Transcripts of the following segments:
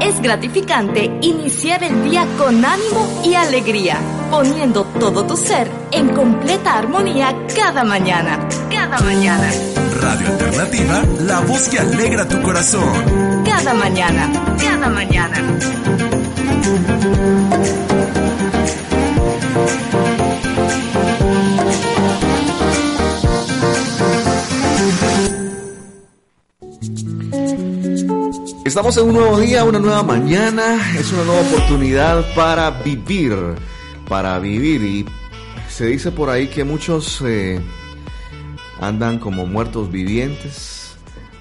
Es gratificante iniciar el día con ánimo y alegría, poniendo todo tu ser en completa armonía cada mañana. Cada mañana. Radio Alternativa, la voz que alegra tu corazón. Cada mañana. Cada mañana. Estamos en un nuevo día, una nueva mañana, es una nueva oportunidad para vivir, para vivir. Y se dice por ahí que muchos eh, andan como muertos vivientes.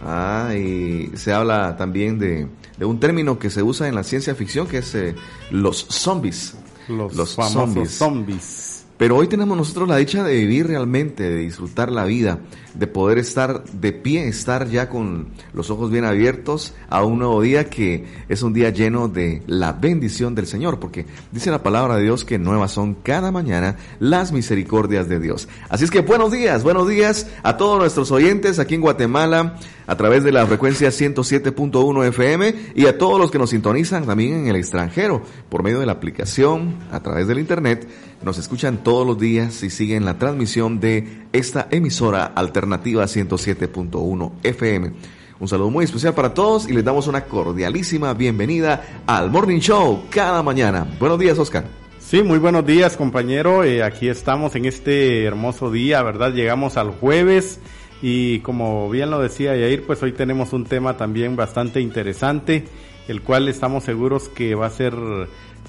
Ah, y se habla también de, de, un término que se usa en la ciencia ficción que es eh, los zombies. Los, famosos zombies. Pero hoy tenemos nosotros la dicha de vivir realmente, de disfrutar la vida, de poder estar de pie, estar ya con los ojos bien abiertos a un nuevo día que es un día lleno de la bendición del Señor, porque dice la palabra de Dios que nuevas son cada mañana las misericordias de Dios. Así es que buenos días, buenos días a todos nuestros oyentes aquí en Guatemala a través de la frecuencia 107.1 FM y a todos los que nos sintonizan también en el extranjero por medio de la aplicación, a través del internet nos escuchan todos los días y siguen la transmisión de esta emisora alternativa 107.1 FM. Un saludo muy especial para todos y les damos una cordialísima bienvenida al Morning Show cada mañana. Buenos días, Oscar. Sí, muy buenos días, compañero. Eh, aquí estamos en este hermoso día, ¿verdad? Llegamos al jueves y como bien lo decía Yair, pues hoy tenemos un tema también bastante interesante, el cual estamos seguros que va a ser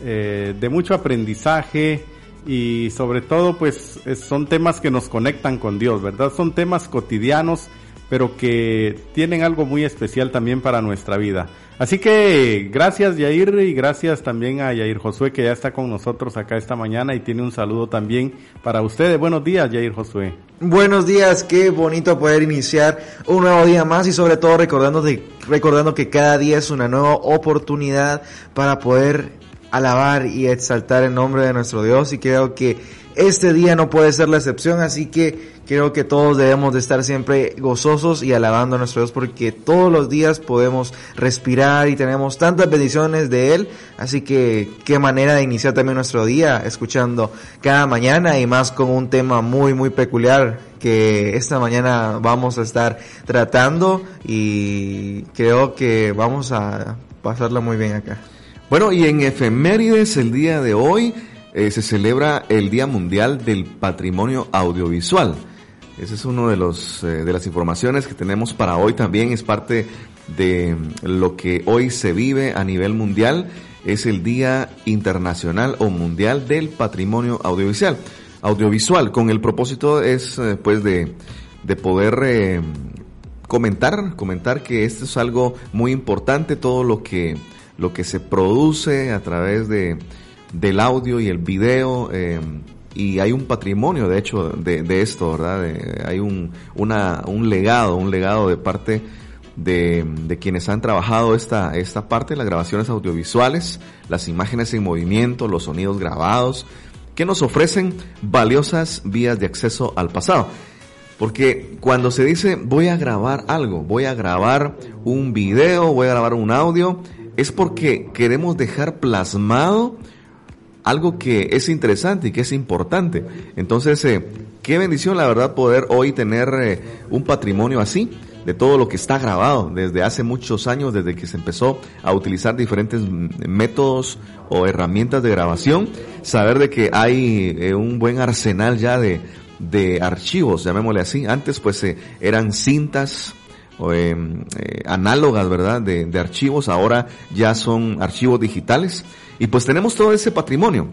eh, de mucho aprendizaje, y sobre todo pues son temas que nos conectan con Dios, ¿verdad? Son temas cotidianos, pero que tienen algo muy especial también para nuestra vida. Así que gracias Yair y gracias también a Yair Josué que ya está con nosotros acá esta mañana y tiene un saludo también para ustedes. Buenos días Yair Josué. Buenos días, qué bonito poder iniciar un nuevo día más y sobre todo recordando, de, recordando que cada día es una nueva oportunidad para poder alabar y exaltar el nombre de nuestro Dios y creo que este día no puede ser la excepción, así que creo que todos debemos de estar siempre gozosos y alabando a nuestro Dios porque todos los días podemos respirar y tenemos tantas bendiciones de Él, así que qué manera de iniciar también nuestro día escuchando cada mañana y más con un tema muy muy peculiar que esta mañana vamos a estar tratando y creo que vamos a pasarla muy bien acá. Bueno, y en efemérides el día de hoy eh, se celebra el Día Mundial del Patrimonio Audiovisual. Esa es una de, los, eh, de las informaciones que tenemos para hoy también, es parte de lo que hoy se vive a nivel mundial, es el Día Internacional o Mundial del Patrimonio Audiovisual. Audiovisual, con el propósito es eh, pues de, de poder comentar, comentar que esto es algo muy importante, todo lo que lo que se produce a través de, del audio y el video. Eh, y hay un patrimonio, de hecho, de, de esto, ¿verdad? hay un, una, un legado, un legado de parte de, de, quienes han trabajado esta, esta parte, las grabaciones audiovisuales, las imágenes en movimiento, los sonidos grabados, que nos ofrecen valiosas vías de acceso al pasado. Porque cuando se dice voy a grabar algo, voy a grabar un video, voy a grabar un audio, es porque queremos dejar plasmado algo que es interesante y que es importante. Entonces, eh, qué bendición la verdad poder hoy tener eh, un patrimonio así de todo lo que está grabado desde hace muchos años, desde que se empezó a utilizar diferentes métodos o herramientas de grabación, saber de que hay eh, un buen arsenal ya de, de archivos, llamémosle así. Antes pues eran cintas, eh, eh, análogas, ¿verdad? De, de, archivos, ahora ya son archivos digitales. Y pues tenemos todo ese patrimonio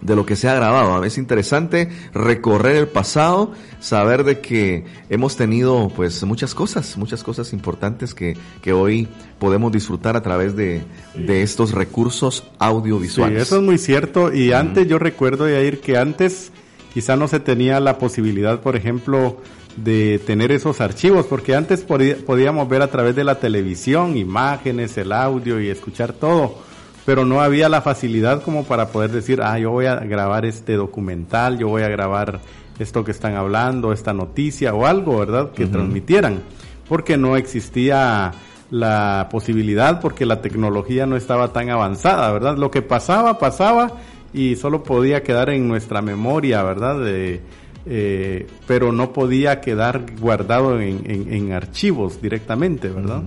de lo que se ha grabado. Es interesante recorrer el pasado, saber de que hemos tenido pues muchas cosas, muchas cosas importantes que, que hoy podemos disfrutar a través de, de estos recursos audiovisuales. Sí, eso es muy cierto. Y antes yo recuerdo, ir que antes quizá no se tenía la posibilidad, por ejemplo, de tener esos archivos, porque antes podíamos ver a través de la televisión imágenes, el audio y escuchar todo, pero no había la facilidad como para poder decir, ah, yo voy a grabar este documental, yo voy a grabar esto que están hablando, esta noticia o algo, ¿verdad? Que transmitieran, porque no existía la posibilidad porque la tecnología no estaba tan avanzada, ¿verdad? Lo que pasaba, pasaba y solo podía quedar en nuestra memoria, ¿verdad? De, eh, pero no podía quedar guardado en, en, archivos directamente, ¿verdad?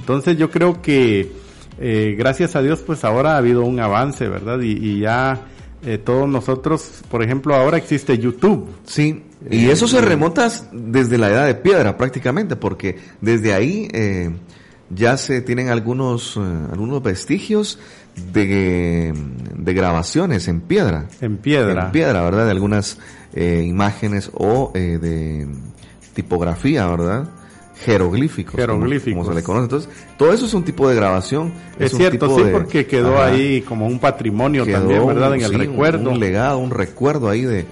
Entonces yo creo que eh, gracias a Dios pues ahora ha habido un avance, ¿verdad? Y, y ya eh, todos nosotros, por ejemplo, ahora existe YouTube. Sí, y eso se remonta desde la edad de piedra prácticamente, porque desde ahí eh, ya se tienen algunos, eh, algunos vestigios de, de, grabaciones en piedra. En piedra. En piedra, ¿verdad? De algunas eh, imágenes o eh, de tipografía, ¿verdad? Jeroglíficos. Jeroglíficos. Como, se le conoce. Entonces, todo eso es un tipo de grabación. Es, cierto, sí, porque quedó ahí como un patrimonio también, ¿verdad? En el recuerdo. Un, un legado, un recuerdo ahí de,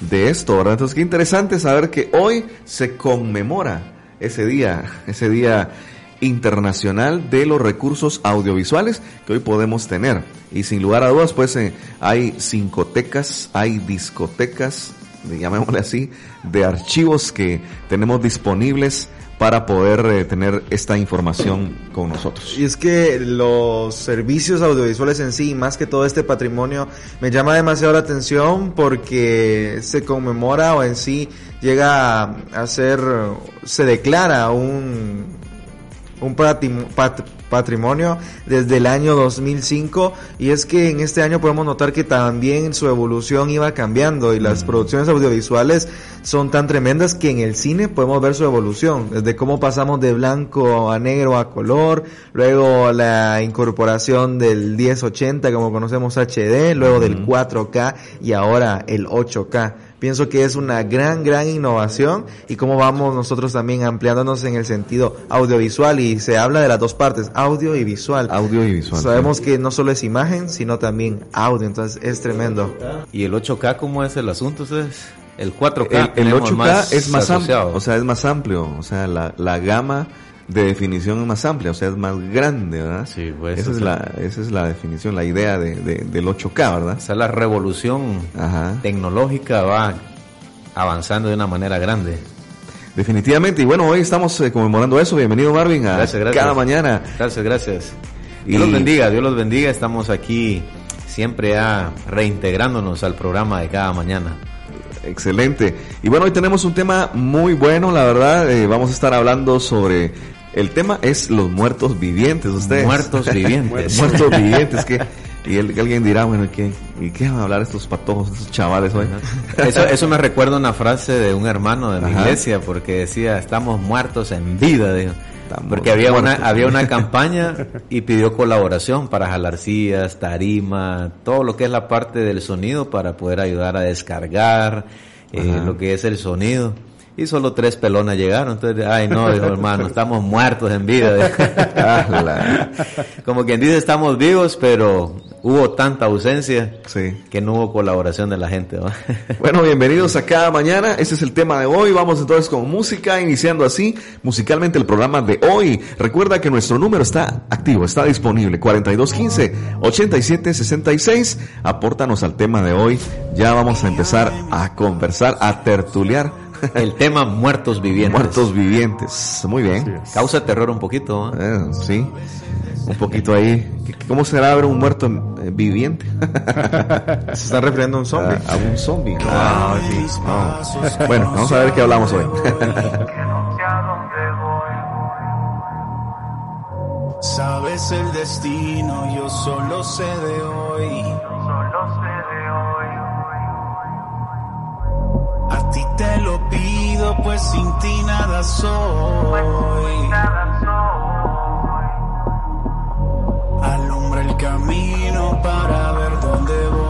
de esto, ¿verdad? Entonces, qué interesante saber que hoy se conmemora ese día, ese día internacional de los recursos audiovisuales que hoy podemos tener. Y sin lugar a dudas, pues eh, hay cincotecas, hay discotecas, llamémosle así, de archivos que tenemos disponibles para poder eh, tener esta información con nosotros. Y es que los servicios audiovisuales en sí, más que todo este patrimonio, me llama demasiado la atención porque se conmemora o en sí llega a ser, se declara un un patrimonio desde el año 2005 y es que en este año podemos notar que también su evolución iba cambiando y las producciones audiovisuales son tan tremendas que en el cine podemos ver su evolución, desde cómo pasamos de blanco a negro a color, luego la incorporación del 1080 como conocemos HD, luego del 4K y ahora el 8K. Pienso que es una gran, gran innovación y cómo vamos nosotros también ampliándonos en el sentido audiovisual y se habla de las dos partes, audio y visual. Audio y visual. Sabemos que no solo es imagen, sino también audio, entonces es tremendo. ¿Y el 8K cómo es el asunto ustedes? El 4K. El, 8K es más amplio, o sea, es más amplio, o sea, la, la gama de definición más amplia, o sea, es más grande, ¿verdad? Sí, pues. Esa, es, la, esa es la definición, la idea de, del 8K, ¿verdad? O sea, la revolución tecnológica va avanzando de una manera grande. Definitivamente, y bueno, hoy estamos eh, conmemorando eso. Bienvenido, Marvin, a cada mañana. Gracias, gracias. Dios los bendiga, Dios los bendiga. Estamos aquí siempre a reintegrándonos al programa de cada mañana. Excelente. Y bueno, hoy tenemos un tema muy bueno, la verdad. Eh, vamos a estar hablando sobre el tema es los muertos vivientes, ustedes. Muertos vivientes. muertos vivientes, que y alguien dirá, bueno, ¿qué, ¿y qué van a hablar estos patojos, estos chavales hoy? Eso, eso me recuerda una frase de un hermano de mi iglesia, porque decía, estamos muertos en vida, dijo. porque había una, había una campaña y pidió colaboración para jalar sillas, tarima, todo lo que es la parte del sonido para poder ayudar a descargar eh, lo que es el sonido y solo tres pelonas llegaron. Entonces, ay no, dijo hermano, estamos muertos en vida. Como quien dice, estamos vivos, pero hubo tanta ausencia que no hubo colaboración de la gente. Bueno, bienvenidos a cada mañana. Este es el tema de hoy. Vamos entonces con música, iniciando así musicalmente el programa de hoy. Recuerda que nuestro número está activo, está disponible. 4215-8766. Apórtanos al tema de hoy. Ya vamos a empezar a conversar, a tertuliar el tema muertos vivientes. Muertos vivientes. Muy bien. Causa terror un poquito. Eh, sí. Un poquito ahí. ¿Cómo será ver un muerto eh, viviente? Se está refiriendo a un zombie. A, un zombie. Ah, sí. Bueno, vamos a ver qué hablamos hoy. Sabes el destino, yo solo sé de hoy. Solo sé A ti te lo pido, pues sin ti nada soy. Alumbra el camino para ver dónde voy.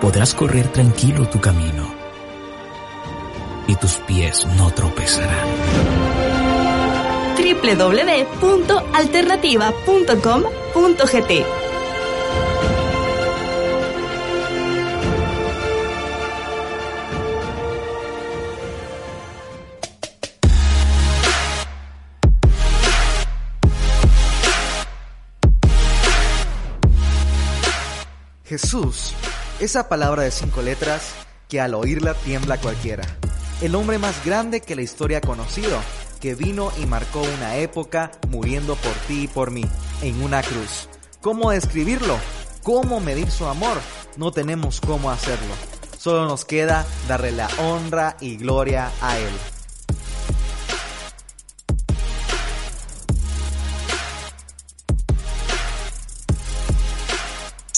podrás correr tranquilo tu camino y tus pies no tropezarán. www.alternativa.com.gt esa palabra de cinco letras que al oírla tiembla cualquiera. El hombre más grande que la historia ha conocido, que vino y marcó una época muriendo por ti y por mí, en una cruz. ¿Cómo describirlo? ¿Cómo medir su amor? No tenemos cómo hacerlo. Solo nos queda darle la honra y gloria a Él.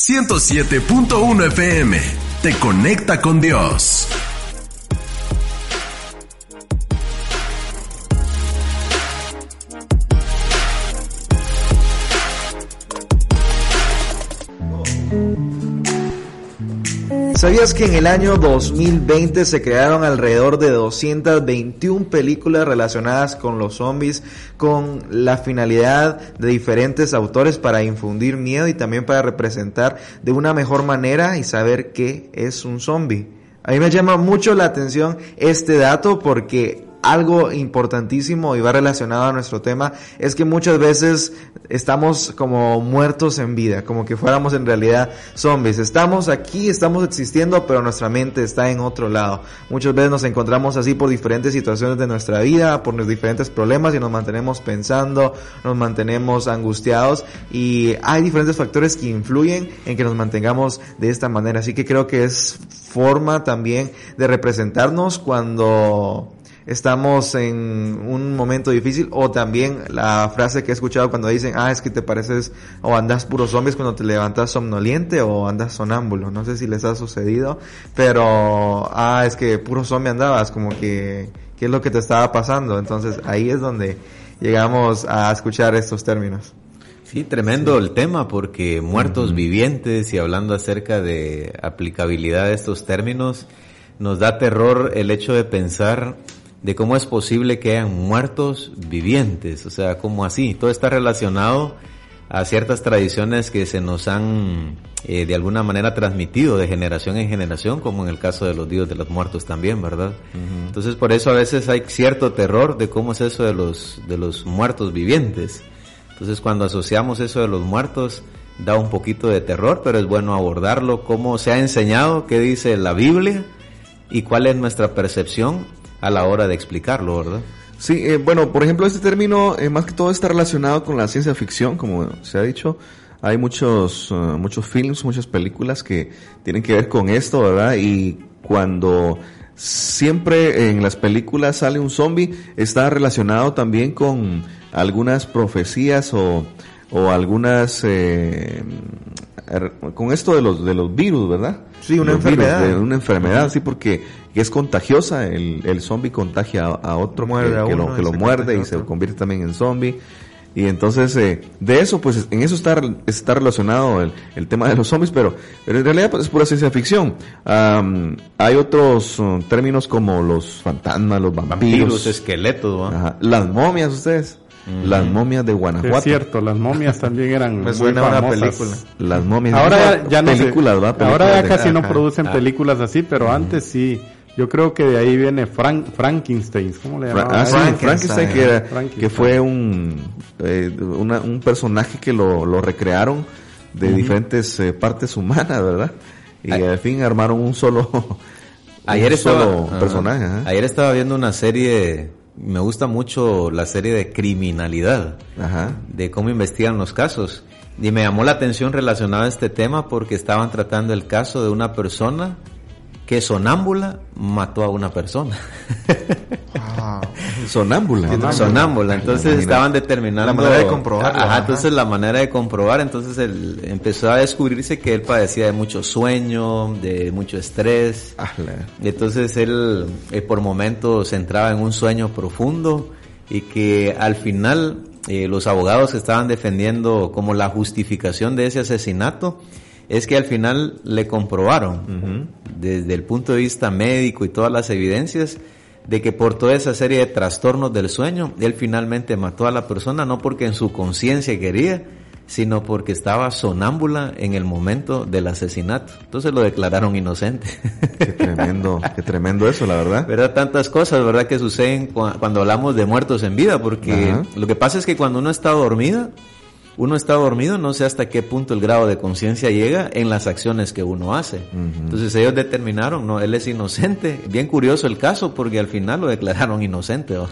107.1 FM. Te conecta con Dios. ¿Sabías que en el año 2020 se crearon alrededor de 221 películas relacionadas con los zombies con la finalidad de diferentes autores para infundir miedo y también para representar de una mejor manera y saber qué es un zombie? A mí me llama mucho la atención este dato porque algo importantísimo y va relacionado a nuestro tema es que muchas veces estamos como muertos en vida, como que fuéramos en realidad zombies. Estamos aquí, estamos existiendo, pero nuestra mente está en otro lado. Muchas veces nos encontramos así por diferentes situaciones de nuestra vida, por diferentes problemas y nos mantenemos pensando, nos mantenemos angustiados y hay diferentes factores que influyen en que nos mantengamos de esta manera. Así que creo que es forma también de representarnos cuando estamos en un momento difícil o también la frase que he escuchado cuando dicen, ah, es que te pareces o andas puro zombies cuando te levantas somnoliente o andas sonámbulo. No sé si les ha sucedido, pero, ah, es que puro zombie andabas, como que, ¿qué es lo que te estaba pasando? Entonces ahí es donde llegamos a escuchar estos términos. Sí, tremendo el tema porque muertos vivientes y hablando acerca de aplicabilidad de estos términos, nos da terror el hecho de pensar de cómo es posible que hayan muertos vivientes, o sea, como así, todo está relacionado a ciertas tradiciones que se nos han eh, de alguna manera transmitido de generación en generación, como en el caso de los dios de los muertos también, ¿verdad? Entonces por eso a veces hay cierto terror de cómo es eso de los, de los muertos vivientes. Entonces cuando asociamos eso de los muertos, da un poquito de terror, pero es bueno abordarlo, cómo se ha enseñado, qué dice la Biblia y cuál es nuestra percepción a la hora de explicarlo, ¿verdad? Sí, eh, bueno, por ejemplo, este término eh, más que todo está relacionado con la ciencia ficción, como se ha dicho. Hay muchos, uh, muchos films, muchas películas que tienen que ver con esto, ¿verdad? Y cuando siempre en las películas sale un zombie, está relacionado también con algunas profecías o, o algunas eh, con esto de los de los virus, ¿verdad? Sí, una Los enfermedad. virus, de una enfermedad, sí, porque es contagiosa, el, el zombie contagia a, a otro Muerde que, a que uno lo, que lo muerde y a se convierte también en zombie. Y entonces, eh, de eso, pues en eso está, está relacionado el, el tema de los zombies, pero, pero en realidad pues, es pura ciencia ficción. Hay otros uh, términos como los fantasmas, los vampiros, Vampiros, esqueletos, ¿va? ajá, las momias, ustedes, las momias de Guanajuato. Es cierto, las momias también eran Me muy a una famosas. película. Las momias. Ahora ya, ya no sé. películas. Ahora ya de- casi no ajá. producen películas así, pero antes sí. Yo creo que de ahí viene Frank, Frankenstein, ¿cómo le Fra- llamaban? ah, sí, Frankenstein. Frankenstein, que, era- Frankenstein. que fue un, eh, una- un personaje que lo, lo recrearon de diferentes eh, partes humanas, ¿verdad? Y Ay. al fin armaron un solo, Ayer un estaba, solo personaje. Ayer estaba viendo una serie, me gusta mucho la serie de criminalidad, Ajá. de cómo investigan los casos. Y me llamó la atención relacionada a este tema porque estaban tratando el caso de una persona que sonámbula mató a una persona. Ah, Sonámbula. sonámbula. Entonces Imagínate. estaban determinando La manera de comprobarlo, Ajá, ajá. entonces la manera de comprobar, entonces él empezó a descubrirse que él padecía de mucho sueño, de mucho estrés. Y entonces él eh, por momentos entraba en un sueño profundo y que al final eh, los abogados que estaban defendiendo como la justificación de ese asesinato es que al final le comprobaron desde el punto de vista médico y todas las evidencias de que por toda esa serie de trastornos del sueño él finalmente mató a la persona no porque en su conciencia quería sino porque estaba sonámbula en el momento del asesinato. Entonces lo declararon inocente. Qué tremendo, qué tremendo eso, la verdad. ¿Verdad? Tantas cosas, ¿verdad? Que suceden cua- cuando hablamos de muertos en vida, porque Ajá. lo que pasa es que cuando uno está dormido, uno está dormido, no sé hasta qué punto el grado de conciencia llega en las acciones que uno hace. Entonces ellos determinaron, no, él es inocente. Bien curioso el caso, porque al final lo declararon inocente. ¿no?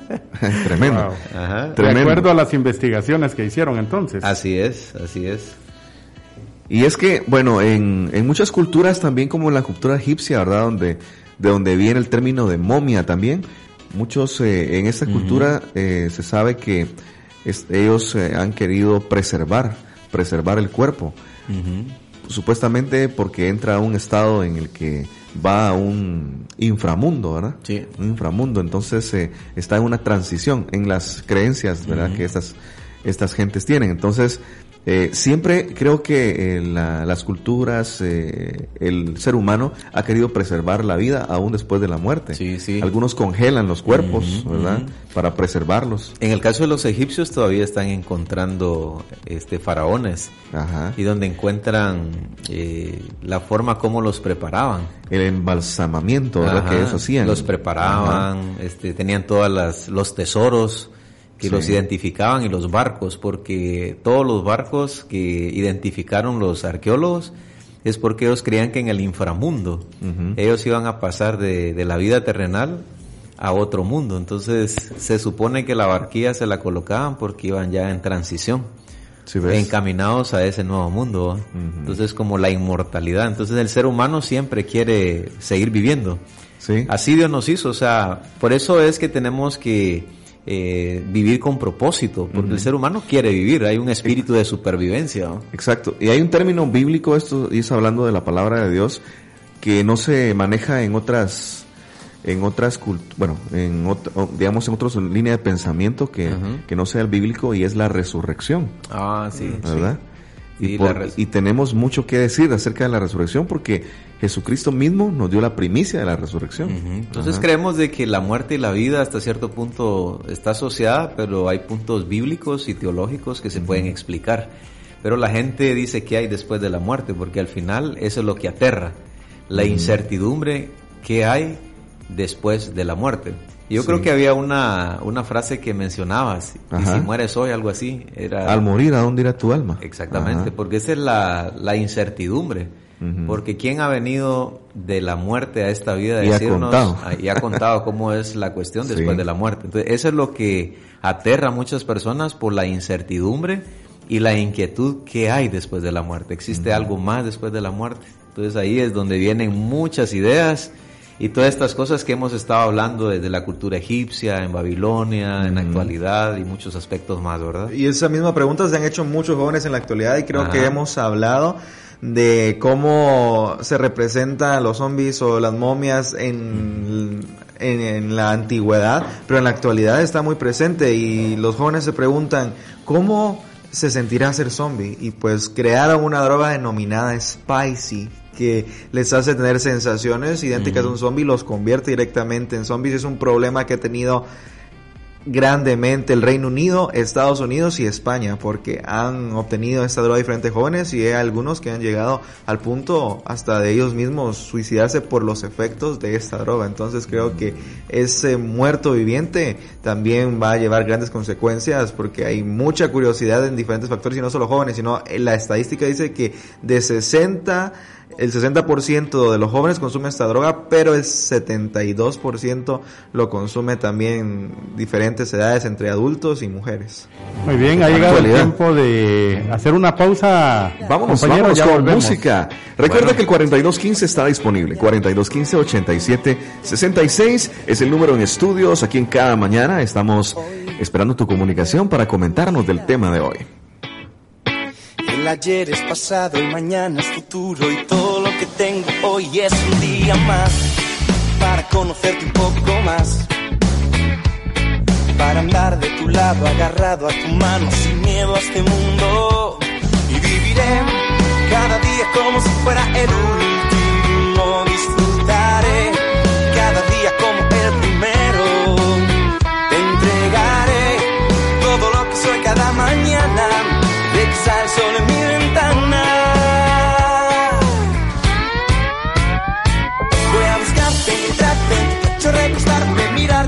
tremendo. Wow. Ajá. De acuerdo a las investigaciones que hicieron entonces. Así es, así es. Y es que, bueno, en, en muchas culturas también como en la cultura egipcia, ¿verdad? Donde, de donde viene el término de momia también. Muchos eh, en esta cultura eh, se sabe que es- ellos eh, han querido preservar, preservar el cuerpo. Supuestamente porque entra a un estado en el que va a un inframundo, ¿verdad? Sí. Un inframundo. Entonces eh, está en una transición en las creencias, ¿verdad? Que estas, estas gentes tienen. Entonces, eh, siempre creo que eh, la- las culturas, eh, el ser humano ha querido preservar la vida aún después de la muerte. Sí, sí. Algunos congelan los cuerpos, ¿verdad? Para preservarlos. En el caso de los egipcios todavía están encontrando este faraones Ajá. y donde encuentran la forma como los preparaban. El embalsamamiento, ¿verdad? Ajá, que eso hacían. Los preparaban, este, tenían todas las, los tesoros que Sí. los identificaban y los barcos, porque todos los barcos que identificaron los arqueólogos es porque ellos creían que en el inframundo Ujú. ellos iban a pasar de, de la vida terrenal a otro mundo. Entonces se supone que la barquilla se la colocaban porque iban ya en transición Sí, encaminados a ese nuevo mundo. ¿va? Entonces como la inmortalidad. Entonces el ser humano siempre quiere seguir viviendo. Sí. Así Dios nos hizo. O sea, por eso es que tenemos que eh, vivir con propósito. Porque el ser humano quiere vivir. Hay un espíritu de supervivencia. Exacto. Y hay un término bíblico, esto y es hablando de la palabra de Dios, que no se maneja en otras, en otras bueno, en digamos en otras líneas de pensamiento que, que no sea el bíblico y es la resurrección, Ah, sí. ¿verdad? Y, tenemos mucho que decir acerca de la resurrección porque Jesucristo mismo nos dio la primicia de la resurrección. Entonces creemos de que la muerte y la vida hasta cierto punto está asociada, pero hay puntos bíblicos y teológicos que se pueden explicar. Pero la gente dice que hay después de la muerte, porque al final eso es lo que aterra, la incertidumbre que hay después de la muerte. Yo creo que había una, una frase que mencionabas, y si mueres hoy, algo así. Era, Al morir, ¿a dónde irá tu alma? Exactamente, porque esa es la, la incertidumbre. Porque ¿quién ha venido de la muerte a esta vida y ha contado. y ha contado cómo es la cuestión después de la muerte? Entonces, eso es lo que aterra a muchas personas por la incertidumbre y la inquietud que hay después de la muerte. ¿Existe algo más después de la muerte? Entonces ahí es donde vienen muchas ideas y todas estas cosas que hemos estado hablando desde la cultura egipcia, en Babilonia, en la actualidad y muchos aspectos más, ¿verdad? Y esa misma pregunta se han hecho muchos jóvenes en la actualidad y creo que hemos hablado de cómo se representan los zombies o las momias en, en, en, la antigüedad, pero en la actualidad está muy presente y los jóvenes se preguntan cómo se sentirá ser zombie y pues crearon una droga denominada Spicy que les hace tener sensaciones idénticas a un zombie, los convierte directamente en zombies. Es un problema que ha tenido grandemente el Reino Unido, Estados Unidos y España, porque han obtenido esta droga diferentes jóvenes y hay algunos que han llegado al punto hasta de ellos mismos suicidarse por los efectos de esta droga. Entonces creo que ese muerto viviente también va a llevar grandes consecuencias porque hay mucha curiosidad en diferentes factores y no solo jóvenes, sino la estadística dice que de 60 el 60% de los jóvenes consume esta droga, pero el 72% lo consume también diferentes edades entre adultos y mujeres. Muy bien, ha llegado el tiempo de hacer una pausa. Vámonos, vámonos con música. Recuerda que el 4215 está disponible. 4215-8766 es el número en estudios. Aquí en cada mañana estamos esperando tu comunicación para comentarnos del tema de hoy. Ayer es pasado, el mañana es futuro y todo lo que tengo hoy es un día más para conocerte un poco más. Para andar de tu lado, agarrado a tu mano, sin miedo a este mundo. Y viviré cada día como si fuera el último. Disfrutaré cada día como el primero. Te entregaré todo lo que soy cada mañana.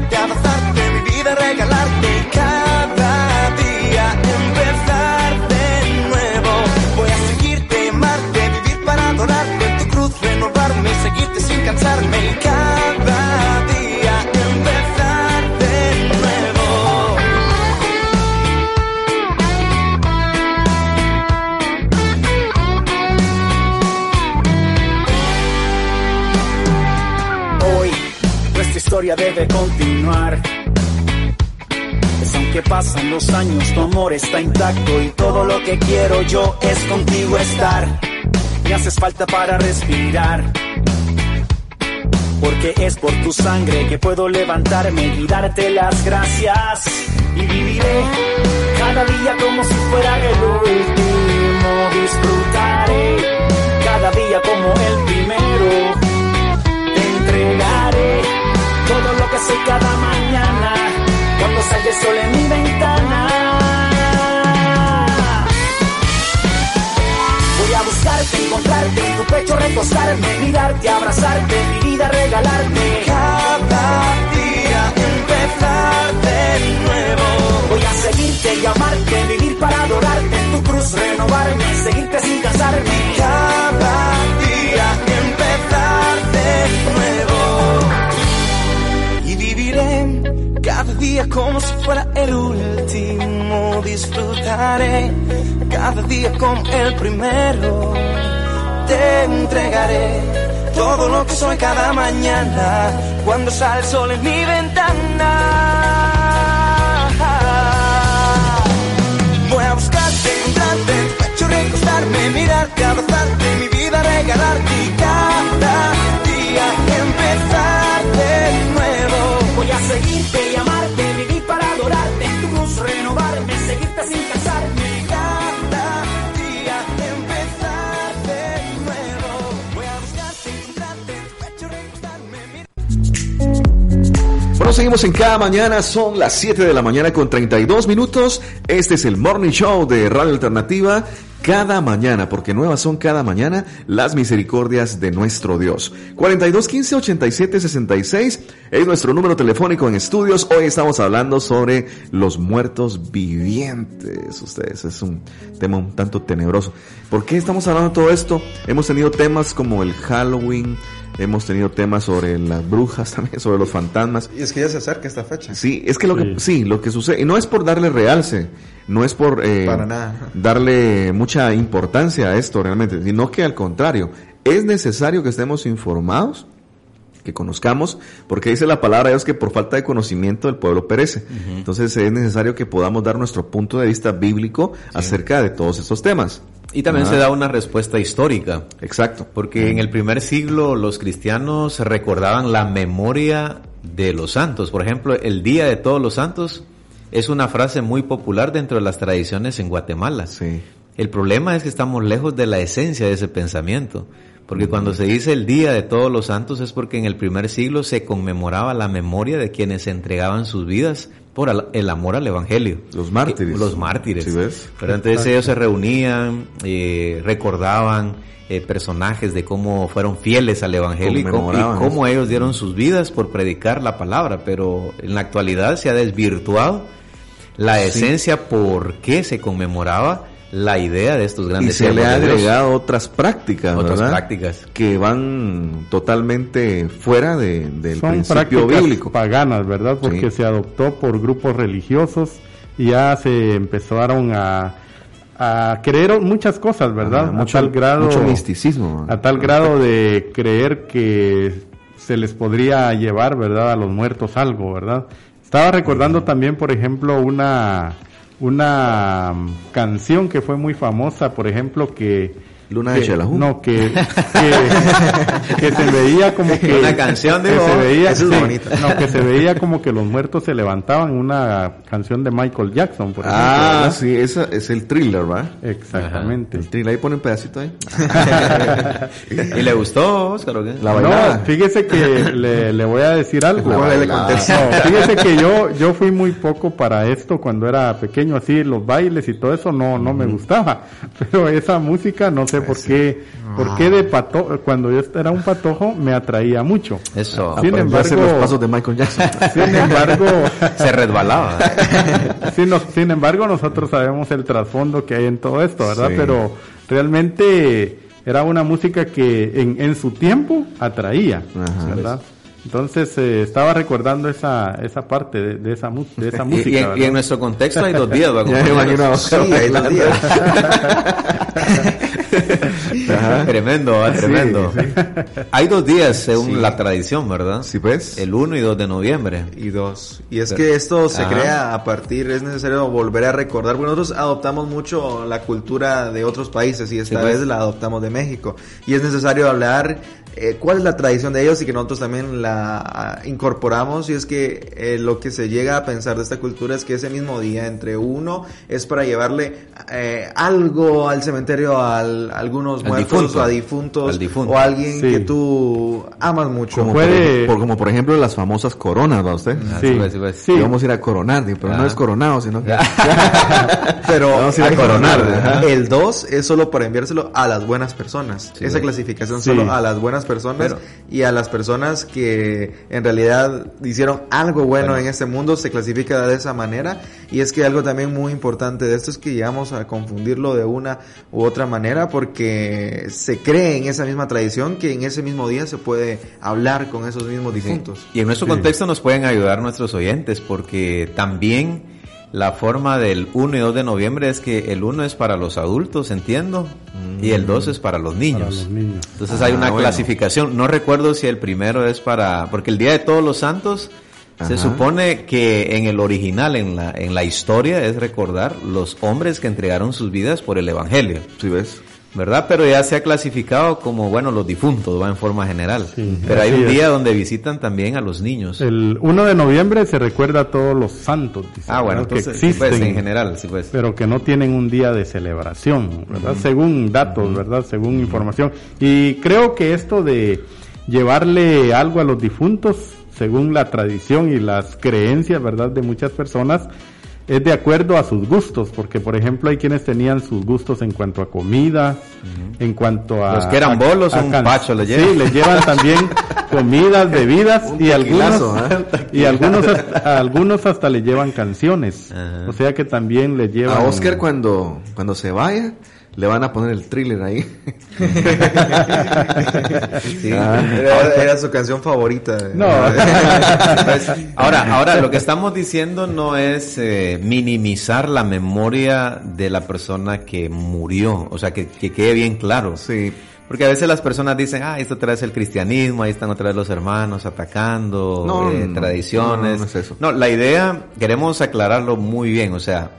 Mirarte, abrazarte, mi vida regalarte cada día empezar de nuevo. Voy a seguirte, amarte, vivir para adorarte, en tu cruz renovarme, seguirte sin cansarme y cada historia debe continuar. Pues aunque pasan los años, tu amor está intacto y todo lo que quiero yo es contigo estar. Me haces falta para respirar. Porque es por tu sangre que puedo levantarme y darte las gracias. Y viviré pecho recostarme, mirarte, abrazarte, mi vida regalarte. Cada día empezar de nuevo. Voy a seguirte y amarte, vivir para adorarte, tu cruz renovarme, seguirte sin cansarme. Cada día empezar de nuevo. Y viviré cada día como si fuera el último. Disfrutaré cada día como el primero. Te entregaré todo lo que soy cada mañana cuando sale el sol en mi ventana. Voy a buscarte, encontrarte, pecho recostarme, mirarte, abrazarte, mi vida regalarte y cada día empezar de nuevo. Voy a seguirte y amarte, vivir para adorarte, tu cruz renovarme, seguirte sin cansarme. Seguimos en cada mañana, son las 7 de la mañana con 32 minutos. Este es el Morning Show de Radio Alternativa. Cada mañana, porque nuevas son cada mañana las misericordias de nuestro Dios. 42 15 87 66 es nuestro número telefónico en estudios. Hoy estamos hablando sobre los muertos vivientes. Ustedes, es un tema un tanto tenebroso. ¿Por qué estamos hablando de todo esto? Hemos tenido temas como el Halloween, Hemos tenido temas sobre las brujas también, sobre los fantasmas. Y es que ya se acerca esta fecha. Sí, es que lo que sí, lo que sucede y no es por darle realce, no es por eh, darle mucha importancia a esto realmente, sino que al contrario, es necesario que estemos informados que conozcamos, porque dice la palabra de Dios que por falta de conocimiento el pueblo perece. Entonces es necesario que podamos dar nuestro punto de vista bíblico acerca de todos estos temas. Y también se da una respuesta histórica. Exacto. Porque en el primer siglo los cristianos recordaban la memoria de los santos. Por ejemplo, el Día de Todos los Santos es una frase muy popular dentro de las tradiciones en Guatemala. Sí. El problema es que estamos lejos de la esencia de ese pensamiento. Porque cuando se dice el Día de Todos los Santos es porque en el primer siglo se conmemoraba la memoria de quienes entregaban sus vidas por el amor al Evangelio. Los mártires. Los mártires. Pero entonces ellos se reunían, eh, recordaban eh, personajes de cómo fueron fieles al Evangelio y cómo, ellos dieron sus vidas por predicar la palabra. Pero en la actualidad se ha desvirtuado la esencia por qué se conmemoraba la idea de estos grandes y se le ha agregado otras prácticas otras prácticas. Que van totalmente fuera de, del principio bíblico. paganas verdad porque se adoptó por grupos religiosos y ya se empezaron a a creer muchas cosas verdad mucho, a tal grado mucho misticismo a tal grado de creer que se les podría llevar verdad a los muertos algo verdad estaba recordando también por ejemplo una una canción que fue muy famosa, por ejemplo, que Luna de Chelaju. No, que, que, se veía como que... Una canción de... Que se veía, no, que se veía como que los muertos se levantaban. Una canción de Michael Jackson, por ejemplo. Ah, sí, esa es el thriller, ¿va? Exactamente. El thriller, ahí pone un pedacito ahí. ¿Y le gustó, Oscar, o La No, fíjese que le, le, voy a decir algo. No, fíjese que yo, yo fui muy poco para esto cuando era pequeño, así, los bailes y todo eso no, no me gustaba. Pero esa música, no sé por qué, por qué de pato, cuando yo era un patojo me atraía mucho. Eso. Sin embargo, los pasos de Michael Jackson. Sin embargo, se resbalaba. sin, embargo, nosotros sabemos el trasfondo que hay en todo esto, ¿verdad? Pero realmente era una música que en, en su tiempo atraía, ¿verdad? Entonces eh, estaba recordando esa esa parte de, esa, de esa música. Y, en nuestro contexto hay dos días, Sí, hay dos días. Tremendo, tremendo. Hay dos días según la tradición, ¿verdad? Sí, pues. El 1 y 2 de noviembre. Y 2. Y es que esto se crea a partir, es necesario volver a recordar. Bueno, nosotros adoptamos mucho la cultura de otros países y esta pues. vez la adoptamos de México. Y es necesario hablar eh, cuál es la tradición de ellos y que nosotros también la ah, incorporamos. Y es que eh, lo que se llega a pensar de esta cultura es que ese mismo día entre uno es para llevarle eh, algo al cementerio a algunos muertos o a difuntos o a alguien que tú amas mucho. Como, por, como por ejemplo las famosas coronas ¿va usted? sí, sí, vamos a ir a coronar pero no es coronado sino pero vamos a ir a coronar el 2 es solo para enviárselo a las buenas personas. Esa clasificación solo a las buenas personas y a las personas que en realidad hicieron algo bueno, en este mundo se clasifica de esa manera. Y es que algo también muy importante de esto es que llegamos a confundirlo de una u otra manera porque se cree en esa misma tradición que en ese mismo día se puede hablar con esos mismos difuntos. Y en nuestro contexto nos pueden ayudar nuestros oyentes porque también la forma del 1 y 2 de noviembre es que el 1 es para los adultos, entiendo, y el 2 es para los niños. Entonces hay ah, una clasificación. No recuerdo si el primero es para... Porque el Día de Todos los Santos se supone que en el original, en la, en la historia, es recordar los hombres que entregaron sus vidas por el Evangelio. ¿Sí ves? ¿Verdad? Pero ya se ha clasificado como, bueno, los difuntos, va en forma general. Pero hay un día donde visitan también a los niños. El 1 de noviembre se recuerda a todos los santos. ah, bueno, entonces, que existen, pues, en general, sí, pues. Pero que no tienen un día de celebración, ¿verdad? Según datos, ¿verdad? Según información. Y creo que esto de llevarle algo a los difuntos según la tradición y las creencias, ¿verdad?, de muchas personas, es de acuerdo a sus gustos, porque por ejemplo hay quienes tenían sus gustos en cuanto a comida, en cuanto a... Los que eran bolos, un pacho le llevan. Sí, les llevan también comidas, bebidas y algunos, ¿eh? y algunos, hasta, algunos hasta le llevan canciones. O sea que también le llevan... A Oscar cuando, cuando se vaya, le van a poner el thriller ahí. sí, ah, era, su canción favorita. No. ahora, ahora lo que estamos diciendo no es eh, minimizar la memoria de la persona que murió, o sea, que, que quede bien claro. Sí. Porque a veces las personas dicen, ah, esto trae el cristianismo, ahí están otra vez los hermanos atacando eh, tradiciones. No, no es eso. No, la idea, queremos aclararlo muy bien, o sea,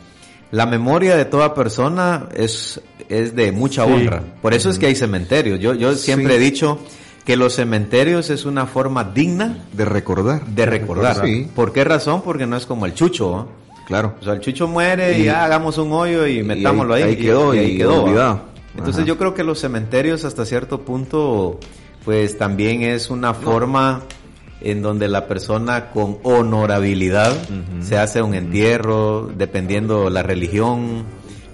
la memoria de toda persona es, es de mucha honra. Por eso es que hay cementerios. Yo, yo siempre he dicho que los cementerios es una forma digna de recordar. De recordar. ¿Por qué razón? Porque no es como el chucho. Claro. O sea, el chucho muere y, ya hagamos un hoyo y metámoslo ahí. Ahí quedó y, ahí quedó. Olvidado. Entonces yo creo que los cementerios hasta cierto punto pues también es una forma en donde la persona con honorabilidad se hace un entierro, dependiendo la religión,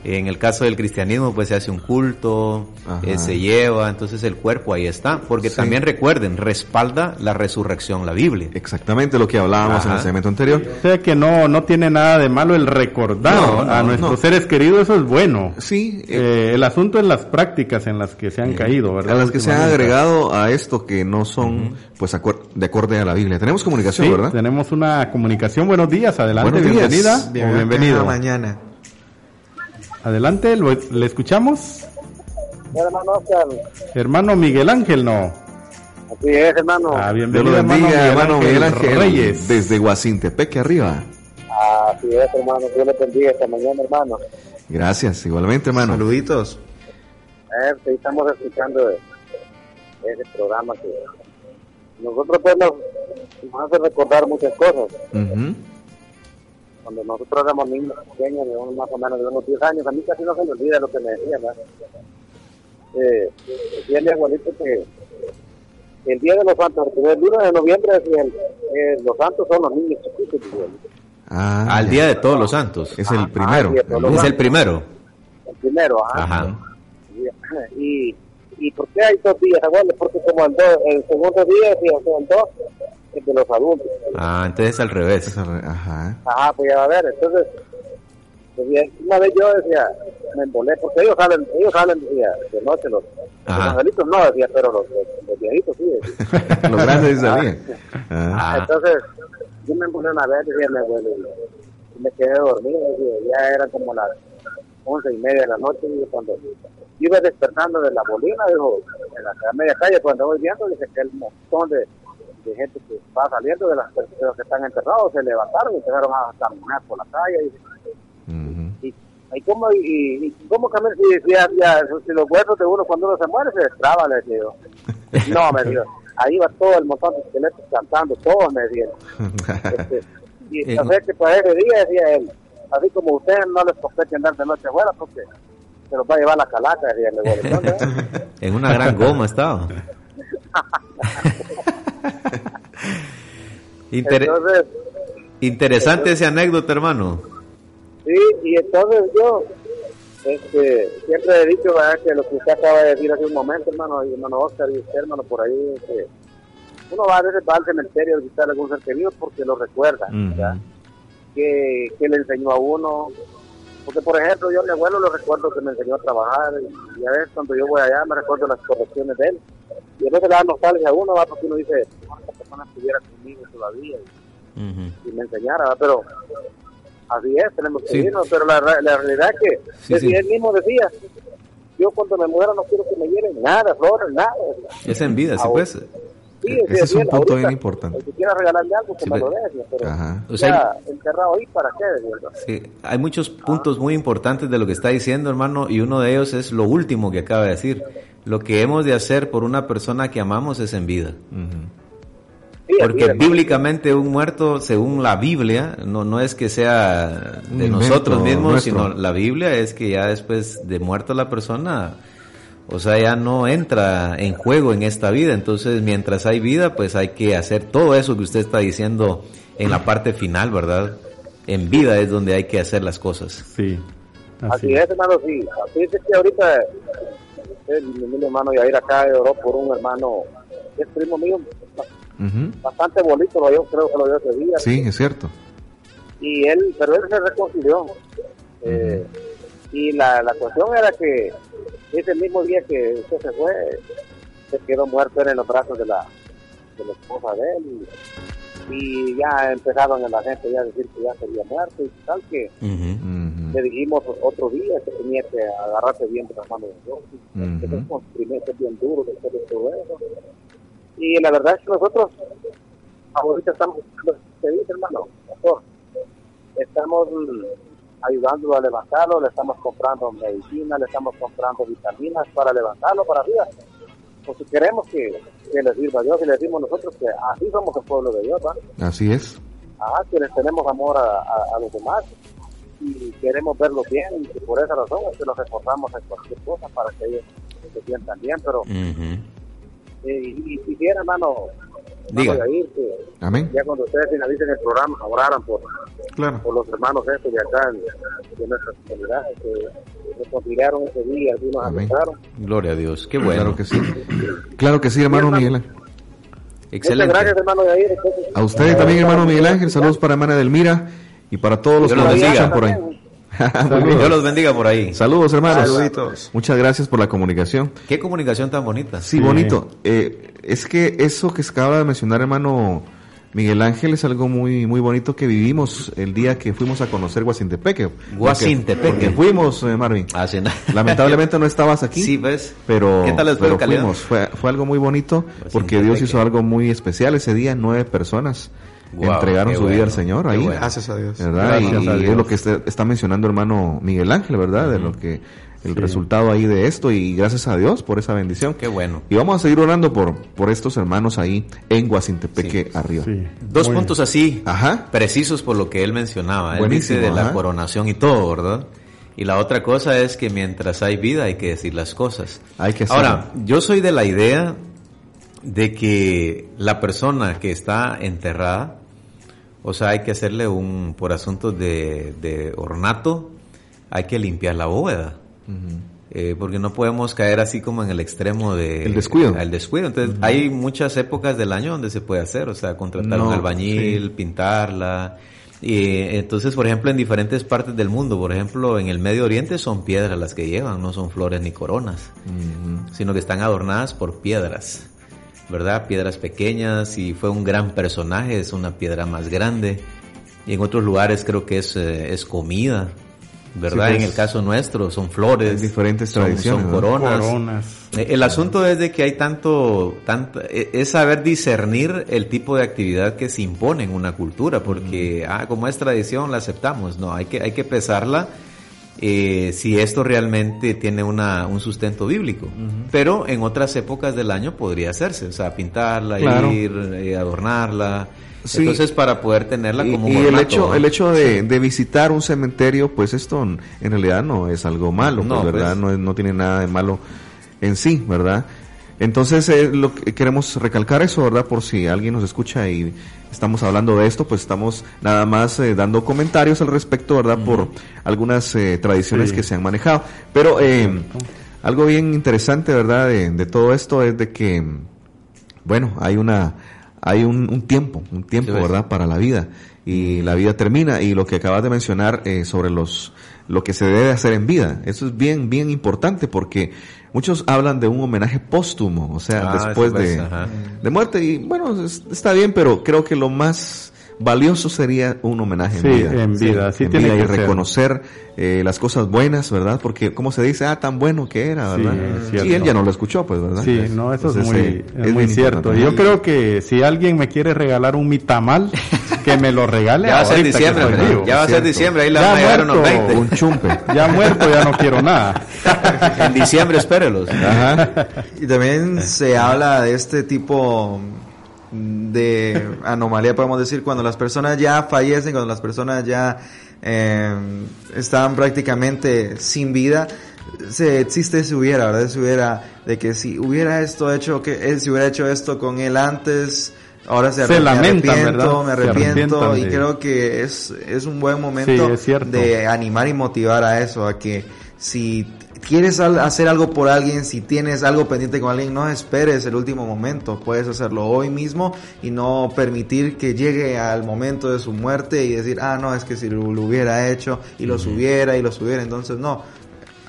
en el caso del cristianismo, pues se hace un culto, eh, se lleva, entonces el cuerpo ahí está. Porque también recuerden, respalda la resurrección, la Biblia. Exactamente lo que hablábamos en el segmento anterior. O sea que no, no tiene nada de malo el recordar a nuestros seres queridos, eso es bueno. Sí. Eh, el asunto es las prácticas en las que se han caído, ¿verdad? A las que se han agregado a esto que no son, pues, de acorde a la Biblia. Tenemos comunicación, ¿verdad? Tenemos una comunicación. Buenos días, adelante, bienvenida. bienvenido. mañana. Adelante, ¿le escuchamos? Hermano Oscar. Hermano Miguel Ángel, ¿no? Así es, hermano. Ah, bienvenido, hermano, Miguel, hermano Miguel Ángel Reyes. Desde Guacintepeque arriba. Así es, hermano. Dios le bendiga esta mañana, hermano. Gracias, igualmente, hermano. Saluditos. Eh, sí, estamos escuchando ese programa que nosotros pues nos, hace recordar muchas cosas. Uh cuando nosotros éramos niños pequeños, de más o menos de unos 10 años, a mí casi no se me olvida lo que me decía, ¿verdad? Eh, decía mi abuelito que el Día de los Santos, el 1 de noviembre, eh, los santos son los niños chiquitos. Ah, Al Día de Todos los Santos. Es el primero. es el primero. El primero, ajá. Y, y, por qué hay dos días, abuelo? Porque como el, el segundo día, si el dos, de los adultos. Ah, entonces al revés. Ajá. Ajá, pues ya va a ver. Entonces, pues una vez yo decía, me embolé, porque ellos salen, ellos salen de noche, los, angelitos no, decía, pero los, los, viejitos sí. los grandes salían. Ah. Entonces, yo me embolé una vez, decía mi abuelo, y me quedé dormido, ya eran como las once y media de la noche, y cuando iba despertando de la bolina, dijo, en la media calle, cuando voy viendo, dice que el montón de de gente que va saliendo de, las, los que están enterrados, se levantaron y empezaron a caminar por la calle. Y, y, cómo, y, cómo caminar, si, si, los huesos de uno cuando uno se muere se destraba, le digo. No, me dijo, ahí va todo el montón de esqueletos cantando, todos me dijeron. Este, y no sé que para ese día decía él, así como ustedes no les compete andar de noche afuera porque se los va a llevar la calaca, decía el En una gran goma estaba. interesante esa anécdota, hermano. Sí, y entonces yo este, siempre he dicho que lo que usted acaba de decir hace un momento, hermano, y hermano Oscar y usted, hermano, por ahí, que uno va a veces va al cementerio a visitar algún ser querido porque lo recuerda, que, que, le enseñó a uno. Porque, por ejemplo, yo a mi abuelo lo recuerdo que me enseñó a trabajar, y, a veces cuando yo voy allá me recuerdo las correcciones de él. Y a veces le da nostalgia a uno, ¿va? porque uno dice, esta persona estuviera conmigo todavía y, me enseñara, pero así es, tenemos que irnos, pero la, la, realidad es que él mismo decía, yo cuando me muera no quiero que me lleven nada, flores, nada. Es en vida, sí pues. Sí, Ese es, un punto bien importante. Si quiera regalarle algo, que me lo deje, pero Ajá. O sea, enterrado ahí, ¿para qué? Sí, hay muchos puntos muy importantes de lo que está diciendo, hermano, y uno de ellos es lo último que acaba de decir lo que hemos de hacer por una persona que amamos es en vida. Porque bíblicamente un muerto, según la Biblia, no, no es que sea de nosotros mismos, sino la Biblia es que ya después de muerto la persona, O sea, ya no entra en juego en esta vida. Entonces, mientras hay vida, pues hay que hacer todo eso que usted está diciendo en la parte final, ¿verdad? En vida es donde hay que hacer las cosas. Sí. Así, es, hermano, sí. Así es que ahorita el, mi hermano Yair acá oró por un hermano, que es primo mío, bastante bonito, lo yo creo que lo dio ese día. Sí, es cierto. Y él, pero él se reconcilió. Eh, y la, la cuestión era que ese mismo día que usted se fue, se quedó muerto en los brazos de la, de la esposa de él. Y, ya empezaron en la gente ya a decir que ya sería muerto y tal que le dijimos otro día que tenía que agarrarse bien de las manos de Dios. Uh Que es bien duro después de todo eso. Y la verdad es que nosotros ahorita estamos, se dice hermano, estamos ayudándolo a levantarlo, le estamos comprando medicina, le estamos comprando vitaminas para levantarlo para arriba. Pues si queremos que, que le sirva a Dios y le decimos nosotros que así somos el pueblo de Dios, Así es. Ajá, que les tenemos amor a, a, los demás y queremos verlos bien y por esa razón es que los esforzamos en cualquier cosa para que ellos se sientan bien, pero eh, y, y, quisiera, hermano, Diga. Ir, Amén. Ya cuando ustedes finalicen el programa, oraran por, claro. por los hermanos estos de acá, de nuestra comunidad, que reconciliaron ese día, algunos aceptaron. Gloria a Dios, qué bueno. Claro que sí. Claro que sí, hermano, Miguel Excelente. Muchas gracias, hermano Yair. A ustedes también, hermano Miguel Ángel. Saludos para hermana Delmira y para todos los que nos escuchan por ahí. Dios los bendiga por ahí. Saludos, hermanos. Saluditos. Muchas gracias por la comunicación. Qué comunicación tan bonita. Sí, bonito. Eh, es que eso que acaba de mencionar, hermano Miguel Ángel, es algo muy muy bonito que vivimos el día que fuimos a conocer Guasintepeque. Guasintepeque. Porque, fuimos, eh, Marvin. Ah, sí, no. Lamentablemente no estabas aquí. Sí, ves. Pero, ¿Qué tal pero fuimos. Fue, fue algo muy bonito porque Dios hizo algo muy especial ese día. Nueve personas Wow, entregaron su bueno, vida al Señor ahí. Bueno. Gracias a Dios. ¿verdad? Gracias y, a Dios. es lo que está, está, mencionando hermano Miguel Ángel, ¿verdad? Uh -huh. De lo que el sí. resultado ahí de esto y gracias a Dios por esa bendición. Qué bueno. Y vamos a seguir orando por por estos hermanos ahí en Guasintepeque sí. arriba. Sí. Dos Muy puntos así, ajá. precisos por lo que él mencionaba. Él Buenísimo, dice de ajá. la coronación y todo, ¿verdad? Y la otra cosa es que mientras hay vida hay que decir las cosas. Hay que hacerlo. Ahora, yo soy de la idea de que la persona que está enterrada o sea, hay que hacerle un, por asuntos de, de ornato, hay que limpiar la bóveda. Uh -huh. eh, porque no podemos caer así como en el extremo de... El descuido. El descuido. Entonces, uh -huh. hay muchas épocas del año donde se puede hacer, o sea, contratar no, un albañil, sí. pintarla. Y entonces, por ejemplo, en diferentes partes del mundo, por ejemplo, en el Medio Oriente son piedras las que llevan, no son flores ni coronas, uh -huh. sino que están adornadas por piedras. ¿verdad? Piedras pequeñas y fue un gran personaje, es una piedra más grande. Y en otros lugares creo que es, eh, es comida, ¿verdad? Sí, pues, en el caso nuestro son flores. Diferentes son, tradiciones. Son coronas. coronas. El asunto es de que hay tanto, tanto, es saber discernir el tipo de actividad que se impone en una cultura, porque, mm. ah, como es tradición, la aceptamos. No, hay que, hay que pesarla eh, si esto realmente tiene una, un sustento bíblico. Uh -huh. Pero en otras épocas del año podría hacerse, o sea, pintarla, claro. ir, eh, adornarla. Sí. Entonces, para poder tenerla como y, y el hecho, el hecho de, de, visitar un cementerio, pues esto en realidad no es algo malo, no, pues, ¿verdad? Pues. No, no tiene nada de malo en sí, ¿verdad? Entonces, eh, lo que queremos recalcar eso, ¿verdad? Por si alguien nos escucha y estamos hablando de esto, pues estamos nada más eh, dando comentarios al respecto, ¿verdad? Uh -huh. Por algunas eh, tradiciones sí. que se han manejado. Pero eh, algo bien interesante, ¿verdad? De, de, todo esto es de que, bueno, hay una, hay un, un tiempo, un tiempo, sí, ¿verdad? Para la vida. Y la vida termina. Y lo que acabas de mencionar eh, sobre los, lo que se debe hacer en vida. Eso es bien, bien importante porque muchos hablan de un homenaje póstumo, o sea, ah, después de, de, muerte. Y bueno, está bien, pero creo que lo más valioso sería un homenaje sí, en vida. En vida, sí, en tiene vida que y reconocer eh, las cosas buenas, ¿verdad? Porque, como se dice, ah, tan bueno que era, ¿verdad? Sí, y él ya no lo escuchó, pues, ¿verdad? Sí, no, eso Entonces, es muy, eh, es muy cierto. Yo creo que si alguien me quiere regalar un mitamal, que me lo regale. ya va a ser diciembre, ya va a ser diciembre, ahí le van a llegar unos 20. Un chumpe. ya muerto, ya no quiero nada. en diciembre espérelos. Ajá. Y también se habla de este tipo de anomalía, podemos decir, cuando las personas ya fallecen, cuando las personas ya eh, están prácticamente sin vida, se existe si hubiera, ¿verdad? Si hubiera, de que si hubiera esto hecho, que él si hubiera hecho esto con él antes, ahora se, Se me lamentan, arrepiento, ¿verdad? me arrepiento y creo que es, es un buen momento Sí, de animar y motivar a eso, a que si quieres hacer algo por alguien, si tienes algo pendiente con alguien, no esperes el último momento, puedes hacerlo hoy mismo y no permitir que llegue al momento de su muerte y decir, ah, no, es que si lo, lo hubiera hecho y lo subiera y lo subiera, entonces no.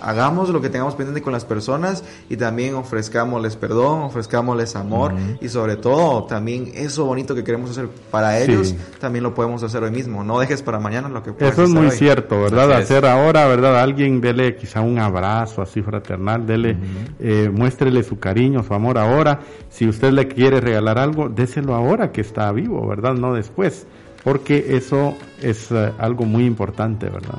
Hagamos lo que tengamos pendiente con las personas y también ofrezcámosles perdón, ofrezcámosles amor y sobre todo también eso bonito que queremos hacer para ellos, Sí. también lo podemos hacer hoy mismo. No dejes para mañana lo que puedes Eso es hacer muy hoy. cierto, ¿verdad? Hacer ahora, ¿verdad? Alguien dele quizá un abrazo así fraternal, dele, eh, muéstrele su cariño, su amor ahora. Si usted le quiere regalar algo, déselo ahora que está vivo, ¿verdad? No después, porque eso es eh, algo muy importante, ¿verdad?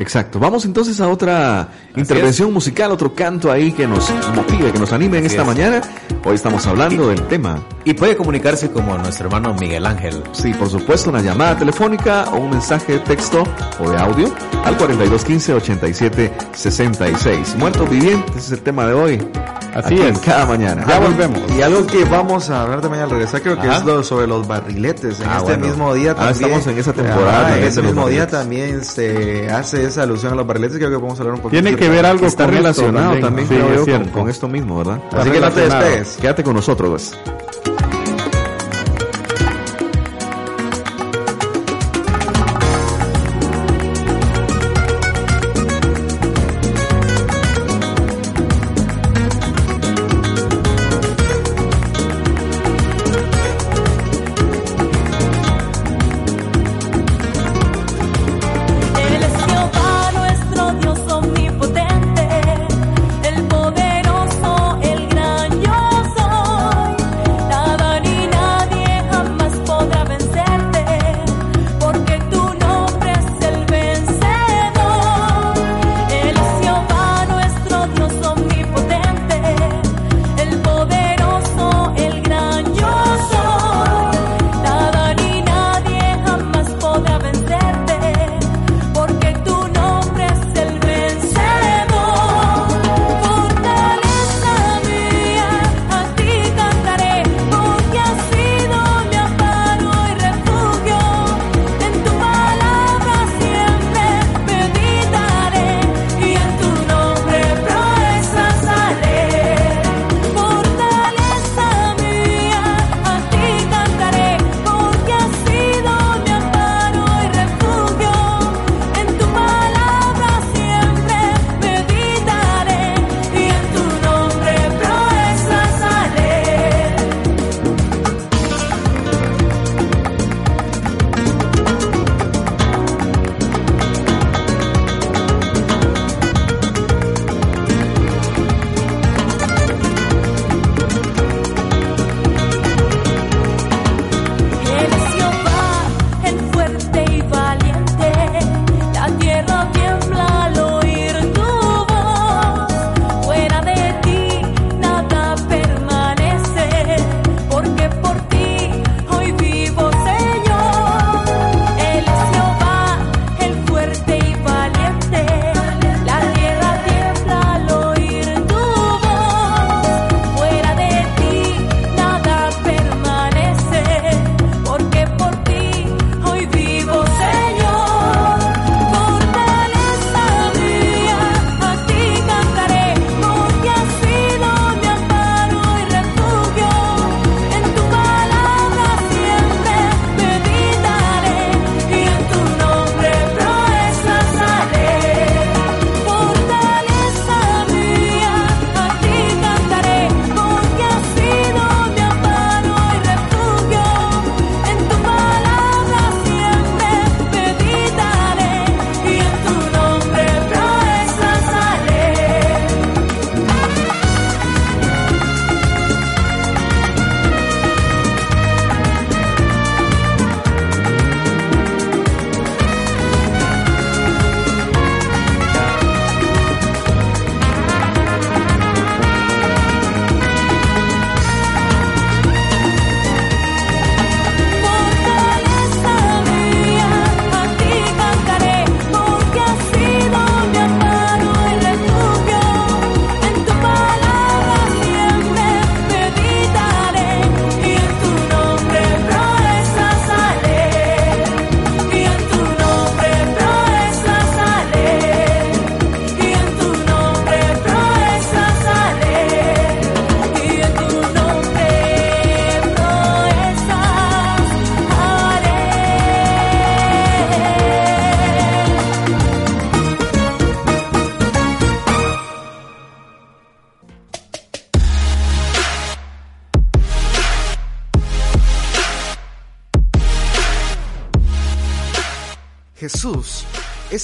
Exacto. Vamos entonces a otra intervención musical, otro canto ahí que nos motive, que nos anime en Así esta es. mañana. Hoy estamos hablando del tema. Y puede comunicarse como nuestro hermano Miguel Ángel. Sí, por supuesto, una llamada telefónica o un mensaje de texto o de audio al 4215-8766. Muertos vivientes es el tema de hoy. Así Aquí en es. cada mañana. Ya volvemos. Y algo que vamos a hablar también al regresar, creo que Ajá. es lo sobre los barriletes. En Ah, este bueno. mismo día Ah, también. estamos en esa temporada también en ese mismo día también se hace esa alusión a los barriletes. Creo que podemos hablar un poquito. Tiene que ver algo Está con esto relacionado también, Sí, creo es con, con esto mismo, ¿verdad? Está Así que no te relacionado. despegues. Quédate con nosotros, pues.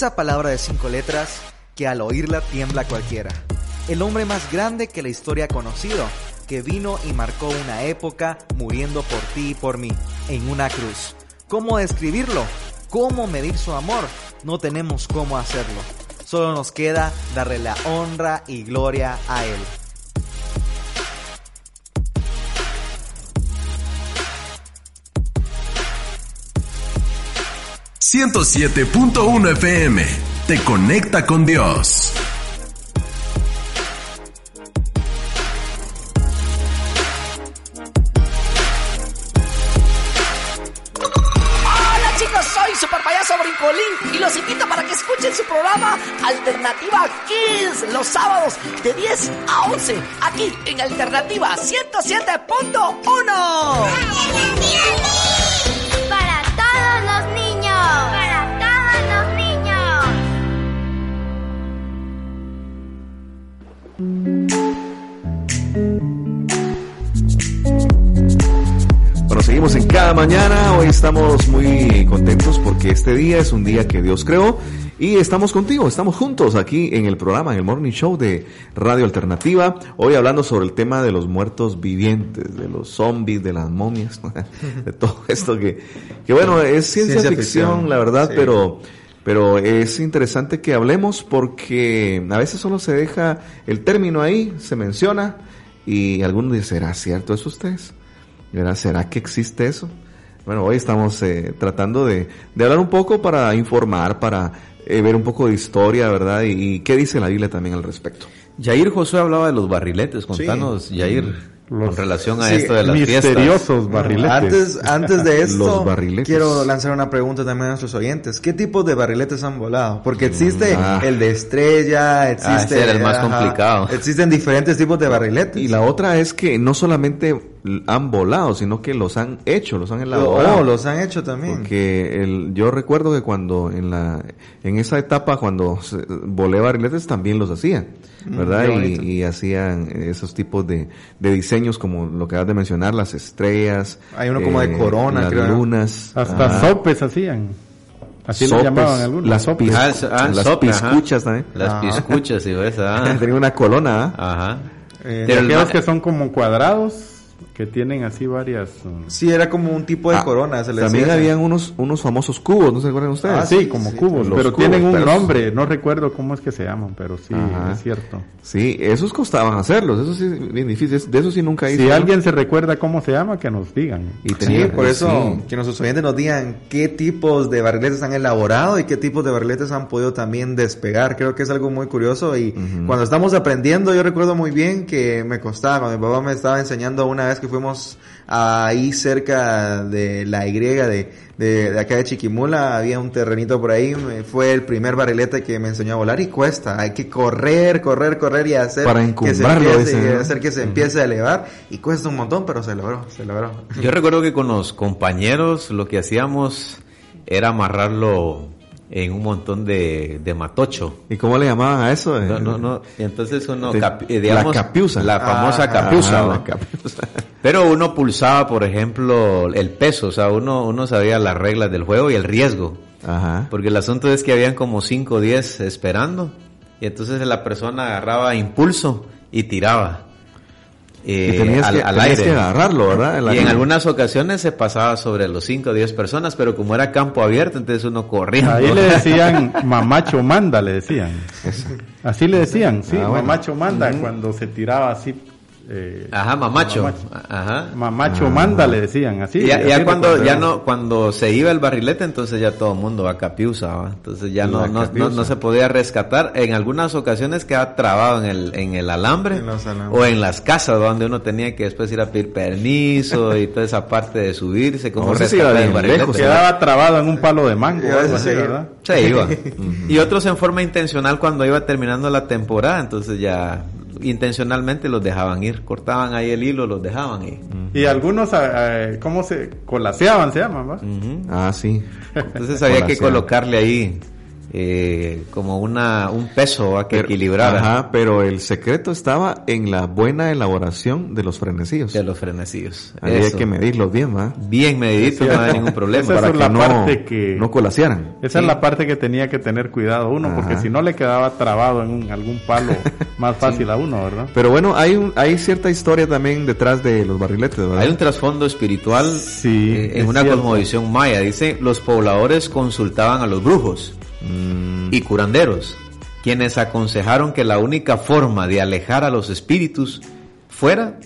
Esa palabra de cinco letras que al oírla tiembla cualquiera. El hombre más grande que la historia ha conocido, que vino y marcó una época muriendo por ti y por mí, en una cruz. ¿Cómo describirlo? ¿Cómo medir su amor? No tenemos cómo hacerlo. Solo nos queda darle la honra y gloria a Él. 107.1 FM te conecta con Dios. Estamos muy contentos porque este día es un día que Dios creó y estamos contigo, estamos juntos aquí en el programa, en el Morning Show de Radio Alternativa. Hoy hablando sobre el tema de los muertos vivientes, de los zombies, de las momias, de todo esto que, que bueno, es ciencia, Ciencia ficción, ficción, la verdad, sí. pero pero es interesante que hablemos porque a veces solo se deja el término ahí, se menciona y algunos dicen, ¿será cierto eso ustedes? ¿Será que existe eso? Bueno, hoy estamos eh, tratando de, de hablar un poco para informar, para eh, ver un poco de historia, ¿verdad? Y, y qué dice la Biblia también al respecto. Yair Josué hablaba de los barriletes. Contanos, Yair, con relación a Sí, esto de las misteriosos fiestas. barriletes. Antes, antes de esto, Los quiero lanzar una pregunta también a nuestros oyentes. ¿Qué tipos de barriletes han volado? Porque existe Ah. el de estrella, existe... ese era el más complicado. Existen diferentes tipos de barriletes. Y la otra es que no solamente han volado, sino que los han hecho, los han elaborado. Oh, los han hecho también. Porque el, yo recuerdo que cuando en la en esa etapa cuando se- volé barriletes también los hacían, Mm, ¿verdad? y, hacían esos tipos de, de diseños como lo que acabas de mencionar, las estrellas. eh, Hay uno como de corona, las creo. lunas. Hasta ajá. sopes hacían. Así Sopes, le llamaban algunos. las sopes. Ah, ah, las sope, ajá. piscuchas también. Las Ajá. piscuchas, y ves, ah. Tenía una colona, ¿ah? Ajá. Eh, Pero ma- que son como cuadrados, que tienen así varias... um, Sí, era como un tipo de Ah, corona. Se le También decía. habían unos unos famosos cubos, ¿no se acuerdan ustedes? Ah, sí, como sí, cubos, pero cubos, tienen un pero- nombre, no recuerdo cómo es que se llaman, pero sí, Ajá. es cierto. Sí, esos costaban hacerlos, eso sí es bien difícil, de eso sí nunca hice. Si alguien se recuerda cómo se llama, que nos digan. Y Sí, tenía- por eso sí. que nuestros oyentes nos digan qué tipos de barriletes han elaborado y qué tipos de barriletes han podido también despegar. Creo que es algo muy curioso y cuando estamos aprendiendo, yo recuerdo muy bien que me costaba, cuando mi papá me estaba enseñando una vez que fuimos ahí cerca de la Y de, de, de acá de Chiquimula, había un terrenito por ahí, me- fue el primer barrilete que me enseñó a volar y cuesta, hay que correr, correr, correr y hacer Para que se encumbrarlo, empiece, hacer que se empiece a elevar y cuesta un montón, pero se logró, se logró. Yo recuerdo que con los compañeros lo que hacíamos era amarrarlo en un montón de, de matocho. ¿Y cómo le llamaban a eso? No, no, no. Y entonces uno, De- capi- eh, la capiuza. La famosa Ah, capiuza. ah, capiuza. Pero uno pulsaba, por ejemplo, el peso. O sea, uno, uno sabía las reglas del juego y el riesgo. Ajá. Porque el asunto es que habían como 5 o 10 esperando. Y entonces la persona agarraba impulso y tiraba. Eh, Y tenías al, que- al tenías aire. que agarrarlo, ¿verdad? En la- y en algunas ocasiones se pasaba sobre los 5 o 10 personas, pero como era campo abierto, entonces uno corría. Ahí le decían mamacho manda, le decían. Así le decían, sí, Ah, bueno. mamacho manda cuando se tiraba así. Eh, Ajá, mamacho. mamacho. Ajá. Mamacho manda, le decían, así. Y ya, así ya le cuando ya no cuando se iba el barrilete entonces ya todo el mundo a capiusa ¿va? entonces ya no no, no, no se podía rescatar en algunas ocasiones quedaba trabado en el en el alambre En los alambres. o en las casas donde uno tenía que después ir a pedir permiso y toda esa parte de subirse como No, iba el barrilete lejos, Quedaba trabado en un palo de mango, algo así, sí. ¿verdad? se iba y otros en forma intencional cuando iba terminando la temporada entonces ya intencionalmente los dejaban ir cortaban ahí el hilo los dejaban ir Y algunos, eh, ¿cómo se? Colaseaban, se llaman, ¿va? Ujú. Ah, sí. Entonces había que colocarle ahí eh, como una un peso a que equilibrara. Ajá, pero el secreto estaba en la buena elaboración de los frenecillos. De los frenecillos. Ahí hay que medirlos bien, ¿va? Bien mediditos, no hay ningún problema. Esa para es que la no, parte que- no colasearan. Esa es la parte que tenía que tener cuidado uno, porque si no le quedaba trabado en un- algún palo más fácil a uno, ¿verdad? Pero bueno, hay un, hay cierta historia también detrás de los barriletes, ¿verdad? Hay un trasfondo espiritual eh, en es una cierto. cosmovisión maya. Dice, los pobladores consultaban a los brujos Mm. y curanderos, quienes aconsejaron que la única forma de alejar a los espíritus fuera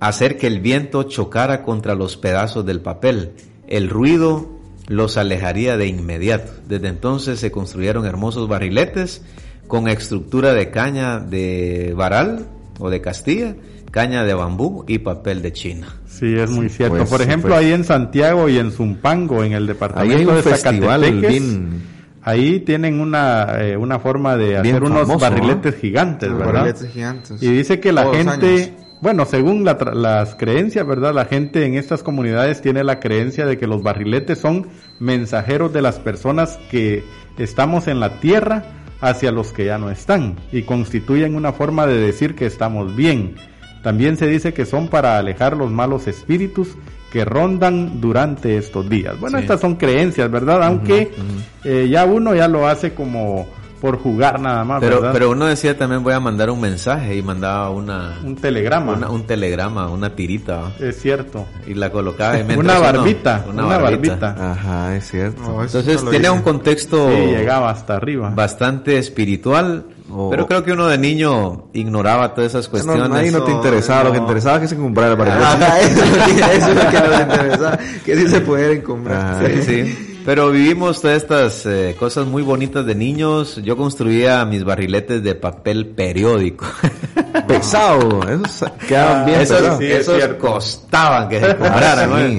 hacer que el viento chocara contra los pedazos del papel. El ruido los alejaría de inmediato. Desde entonces se construyeron hermosos barriletes con estructura de caña de varal o de Castilla, caña de bambú y papel de China. Sí, es muy cierto. pues, Por sí, ejemplo, pues. ahí en Santiago y en Zumpango, en el Ahí departamento hay un de festival Zacatepeques, bien, ahí tienen una, eh, una forma de Bien hacer unos famoso, barriletes gigantes, ¿verdad? barriletes gigantes. Y dice que la Todos gente, años. bueno, según la tra- las creencias, ¿verdad? La gente en estas comunidades tiene la creencia de que los barriletes son mensajeros de las personas que estamos en la tierra hacia los que ya no están y constituyen una forma de decir que estamos bien. También se dice que son para alejar los malos espíritus que rondan durante estos días. Bueno, Sí. estas son creencias, ¿verdad? Aunque eh, ya uno ya lo hace como por jugar nada más, Pero, ¿verdad? pero uno decía también voy a mandar un mensaje y mandaba una, un telegrama. una- un telegrama, una tirita. Es cierto. y la colocaba y Una barbita, una, barbita. Ajá, es cierto. No, Entonces no tiene hice. un contexto Sí, llegaba hasta arriba. bastante espiritual, Oh. pero creo que uno de niño ignoraba todas esas No, cuestiones. ahí no te no, interesaba, lo que no. interesaba es que se comprara el barrilete. Ajá, eso, es lo que- eso es lo que nos interesaba, que sí se pudieran comprar. Sí, sí. Pero vivimos todas estas eh, cosas muy bonitas de niños. Yo construía mis barriletes de papel periódico. Pesado, esos quedaban bien esos pesados. sí, esos costaban que se compraran. Ah, sí,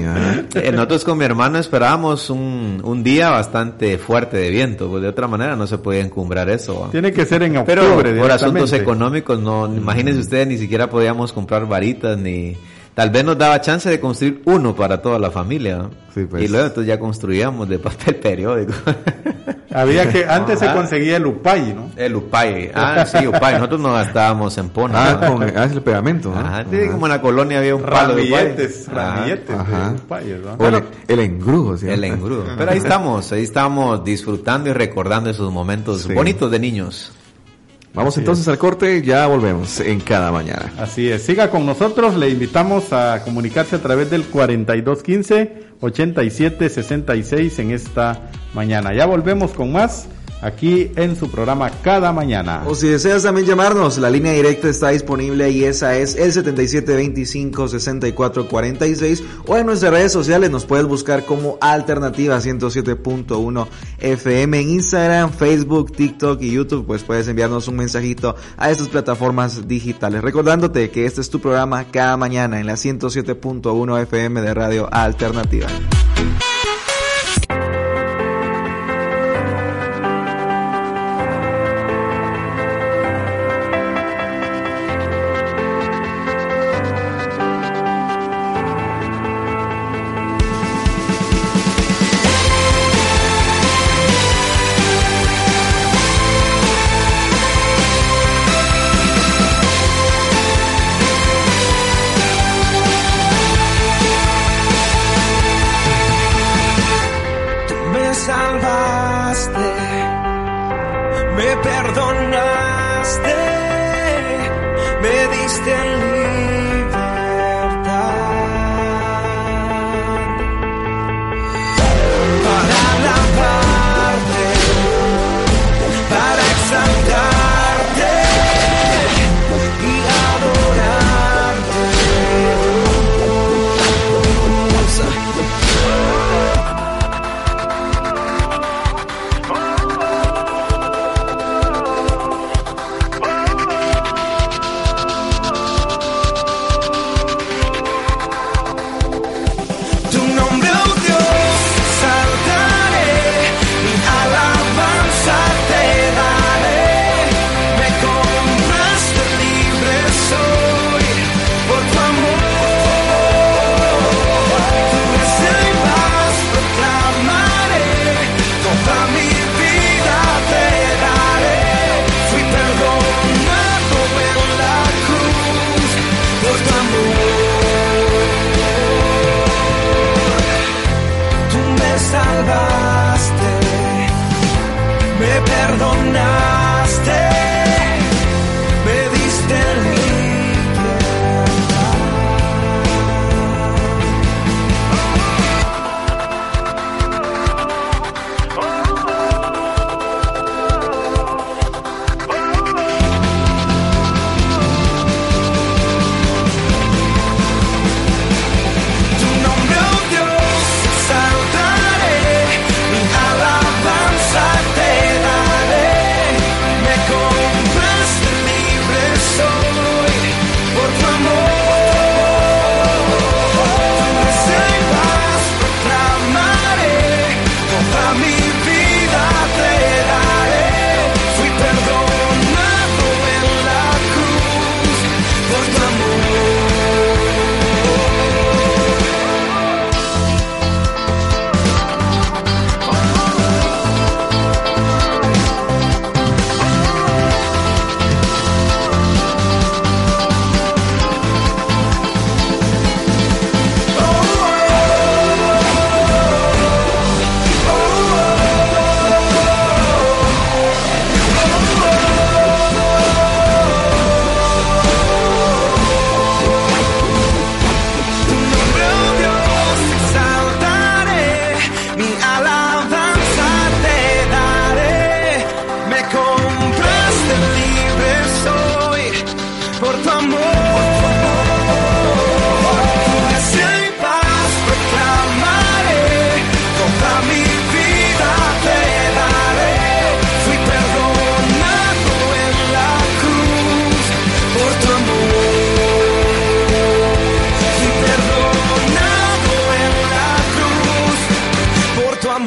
¿no? Eh, Nosotros con mi hermano esperábamos un, un día bastante fuerte de viento, pues de otra manera no se podía encumbrar eso. Tiene que ser en Pero octubre. por asuntos económicos, no, imagínense ustedes, ni siquiera podíamos comprar varitas, ni tal vez nos daba chance de construir uno para toda la familia. ¿no? Sí, pues. Y luego entonces ya construíamos de papel periódico. Había que, antes se conseguía el upay, ¿no? El upay, ah sí, upay, nosotros nos gastábamos en pona. Ah, con ah, es el pegamento. ¿no? Ajá, sí, como en la colonia había un palo de upay. Ramilletes, Ajá. de upayes, ¿no? El, el engrudo, ¿sí? El engrudo. Pero ahí estamos, ahí estamos disfrutando y recordando esos momentos Sí. bonitos de niños. Vamos entonces al corte, ya volvemos en cada mañana. Así es, siga con nosotros, le invitamos a comunicarse a través del 4215-8766 en esta mañana. Ya volvemos con más aquí en su programa Cada Mañana. O si deseas también llamarnos, la línea directa está disponible y esa es el 7725-6446 o en nuestras redes sociales nos puedes buscar como Alternativa 107.1 FM en Instagram, Facebook, TikTok y YouTube, pues puedes enviarnos un mensajito a estas plataformas digitales. Recordándote que este es tu programa cada mañana en la 107.1 FM de Radio Alternativa.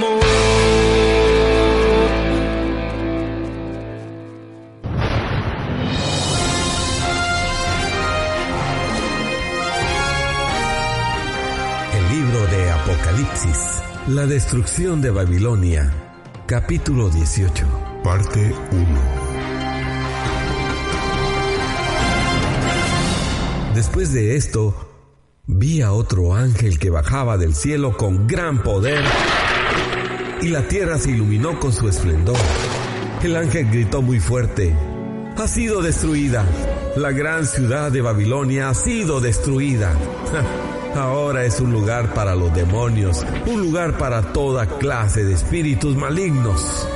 El libro de Apocalipsis, La destrucción de Babilonia, capítulo 18. Parte 1. Después de esto, vi a otro ángel que bajaba del cielo con gran poder y la tierra se iluminó con su esplendor. El ángel gritó muy fuerte, ha sido destruida, la gran ciudad de Babilonia ha sido destruida. Ahora es un lugar para los demonios, un lugar para toda clase de espíritus malignos.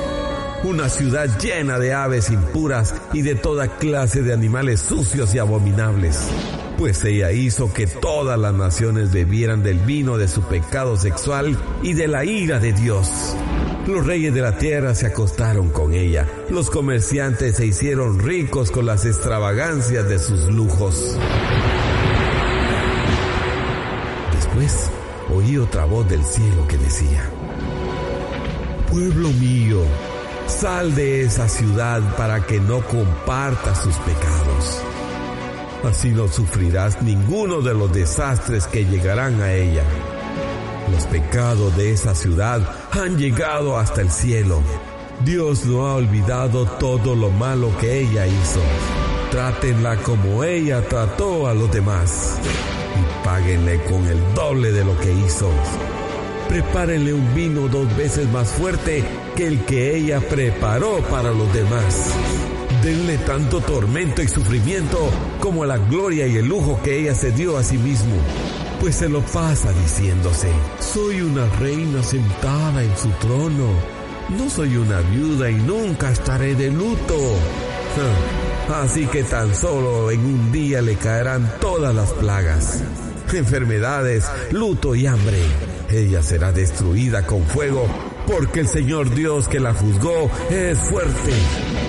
Una ciudad llena de aves impuras y de toda clase de animales sucios y abominables. Pues ella hizo que todas las naciones bebieran del vino de su pecado sexual y de la ira de Dios. Los reyes de la tierra se acostaron con ella. Los comerciantes se hicieron ricos con las extravagancias de sus lujos. Después oí otra voz del cielo que decía, Pueblo mío, sal de esa ciudad para que no compartas sus pecados. Así no sufrirás ninguno de los desastres que llegarán a ella. Los pecados de esa ciudad han llegado hasta el cielo. Dios no ha olvidado todo lo malo que ella hizo. Trátenla como ella trató a los demás y páguenle con el doble de lo que hizo. Prepárenle un vino dos veces más fuerte que el que ella preparó para los demás. Denle tanto tormento y sufrimiento como la gloria y el lujo que ella se dio a sí mismo. Pues se lo pasa diciéndose, soy una reina sentada en su trono. No soy una viuda y nunca estaré de luto. Así que tan solo en un día le caerán todas las plagas, enfermedades, luto y hambre. Ella será destruida con fuego porque el Señor Dios que la juzgó es fuerte.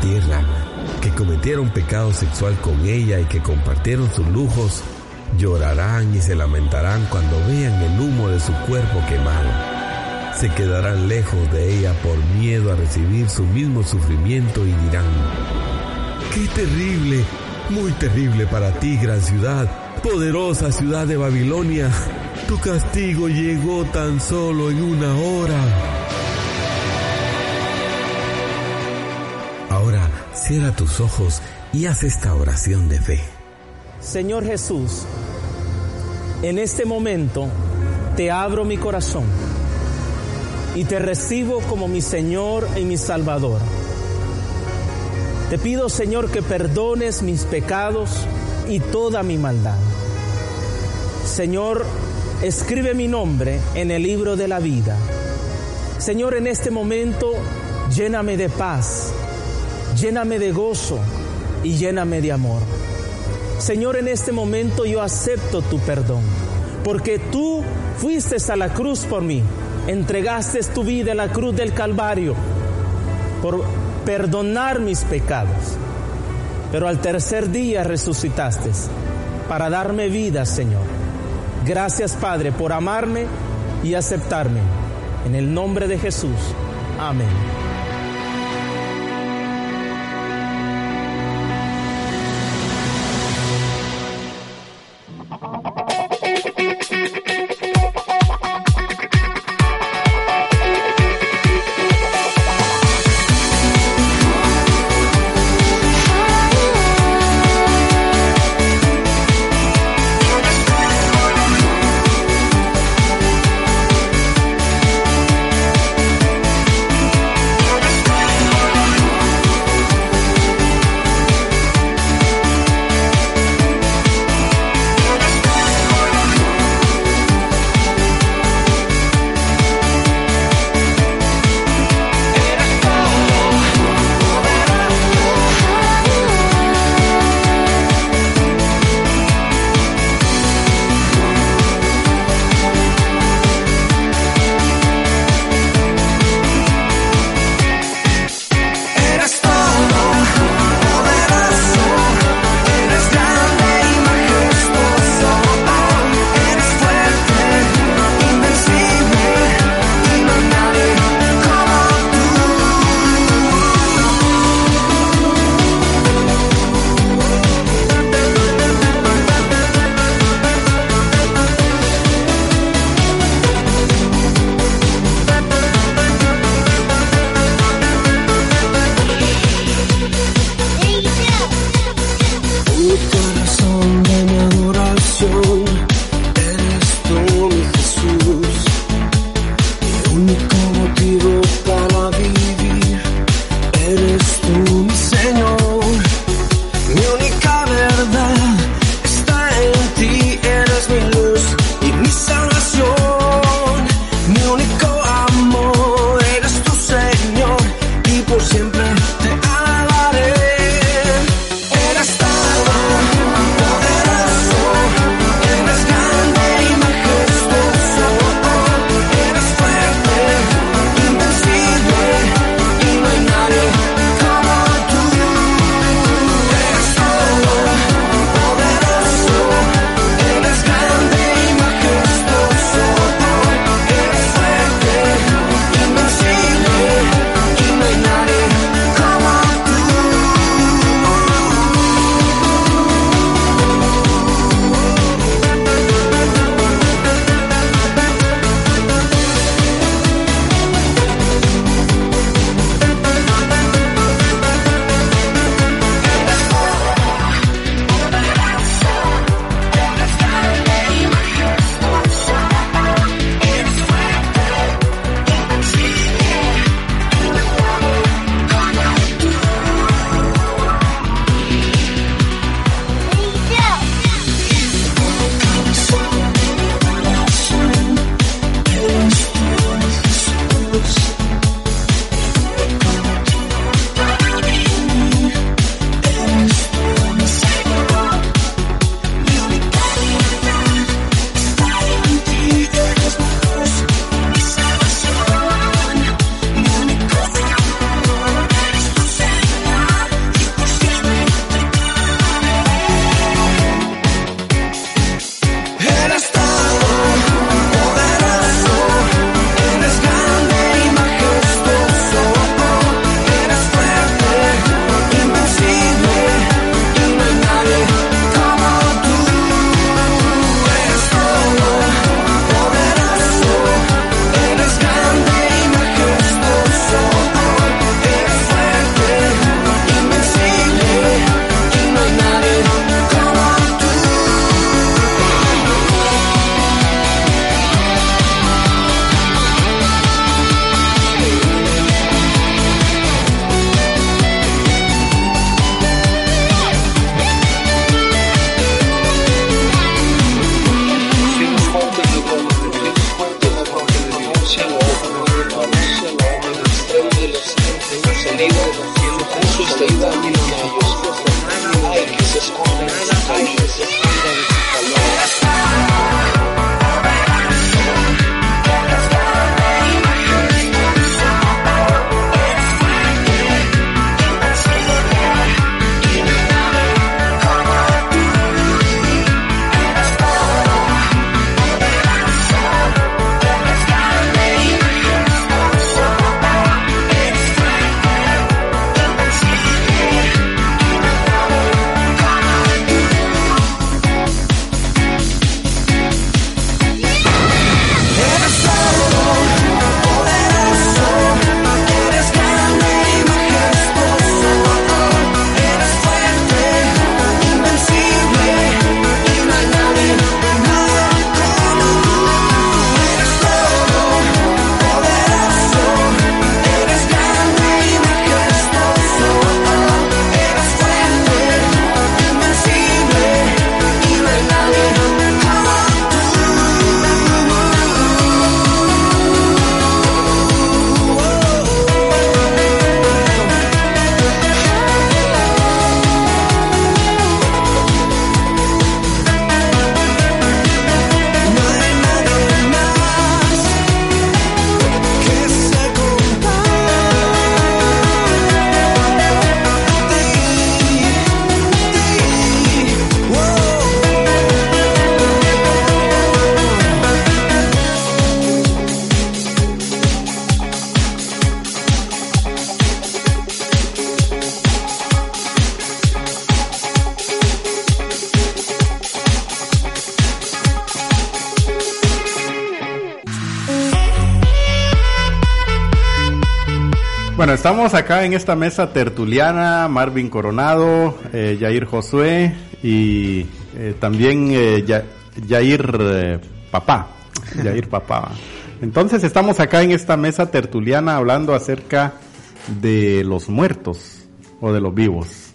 Tierra que cometieron pecado sexual con ella y que compartieron sus lujos, llorarán y se lamentarán cuando vean el humo de su cuerpo quemado. Se quedarán lejos de ella por miedo a recibir su mismo sufrimiento y dirán, ¡Qué terrible! Muy terrible para ti, gran ciudad, poderosa ciudad de Babilonia. Tu castigo llegó tan solo en una hora. Ahora cierra tus ojos y haz esta oración de fe. Señor Jesús, en este momento te abro mi corazón y te recibo como mi Señor y mi Salvador. Te pido, Señor, que perdones mis pecados y toda mi maldad. Señor, escribe mi nombre en el libro de la vida. Señor, en este momento, lléname de paz, lléname de gozo y lléname de amor. Señor, en este momento yo acepto tu perdón, porque tú fuiste a la cruz por mí, entregaste tu vida en la cruz del Calvario por perdonar mis pecados. Pero al tercer día resucitaste para darme vida, Señor. Gracias, Padre, por amarme y aceptarme. En el nombre de Jesús. Amén. Bueno, estamos acá en esta mesa tertuliana, Marvin Coronado, eh, Yair Josué y eh, también eh, Ya- Yair eh, Papá. Yair Papá. Entonces estamos acá en esta mesa tertuliana hablando acerca de los muertos o de los vivos.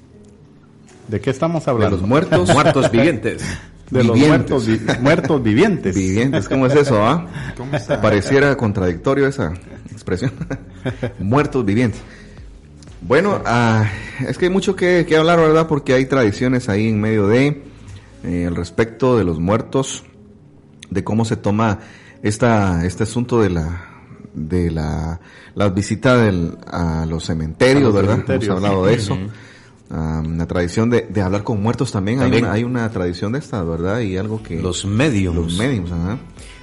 ¿De qué estamos hablando? De los muertos. Muertos vivientes. De los muertos, vi- muertos vivientes. Vivientes, ¿cómo es eso, ah? ¿Cómo está? Pareciera contradictorio esa expresión. Muertos vivientes. Bueno, ah, es que hay mucho que, que hablar, ¿verdad? Porque hay tradiciones ahí en medio de eh, al respecto de los muertos, de cómo se toma esta, este asunto de la de la, la visita del, a los cementerios, A los ¿verdad? cementerios. Hemos hablado de eso. Ah, la tradición de, de hablar con muertos también. Hay, una, hay una tradición de esta, ¿verdad? Y algo que... Los mediums. Los mediums, ajá.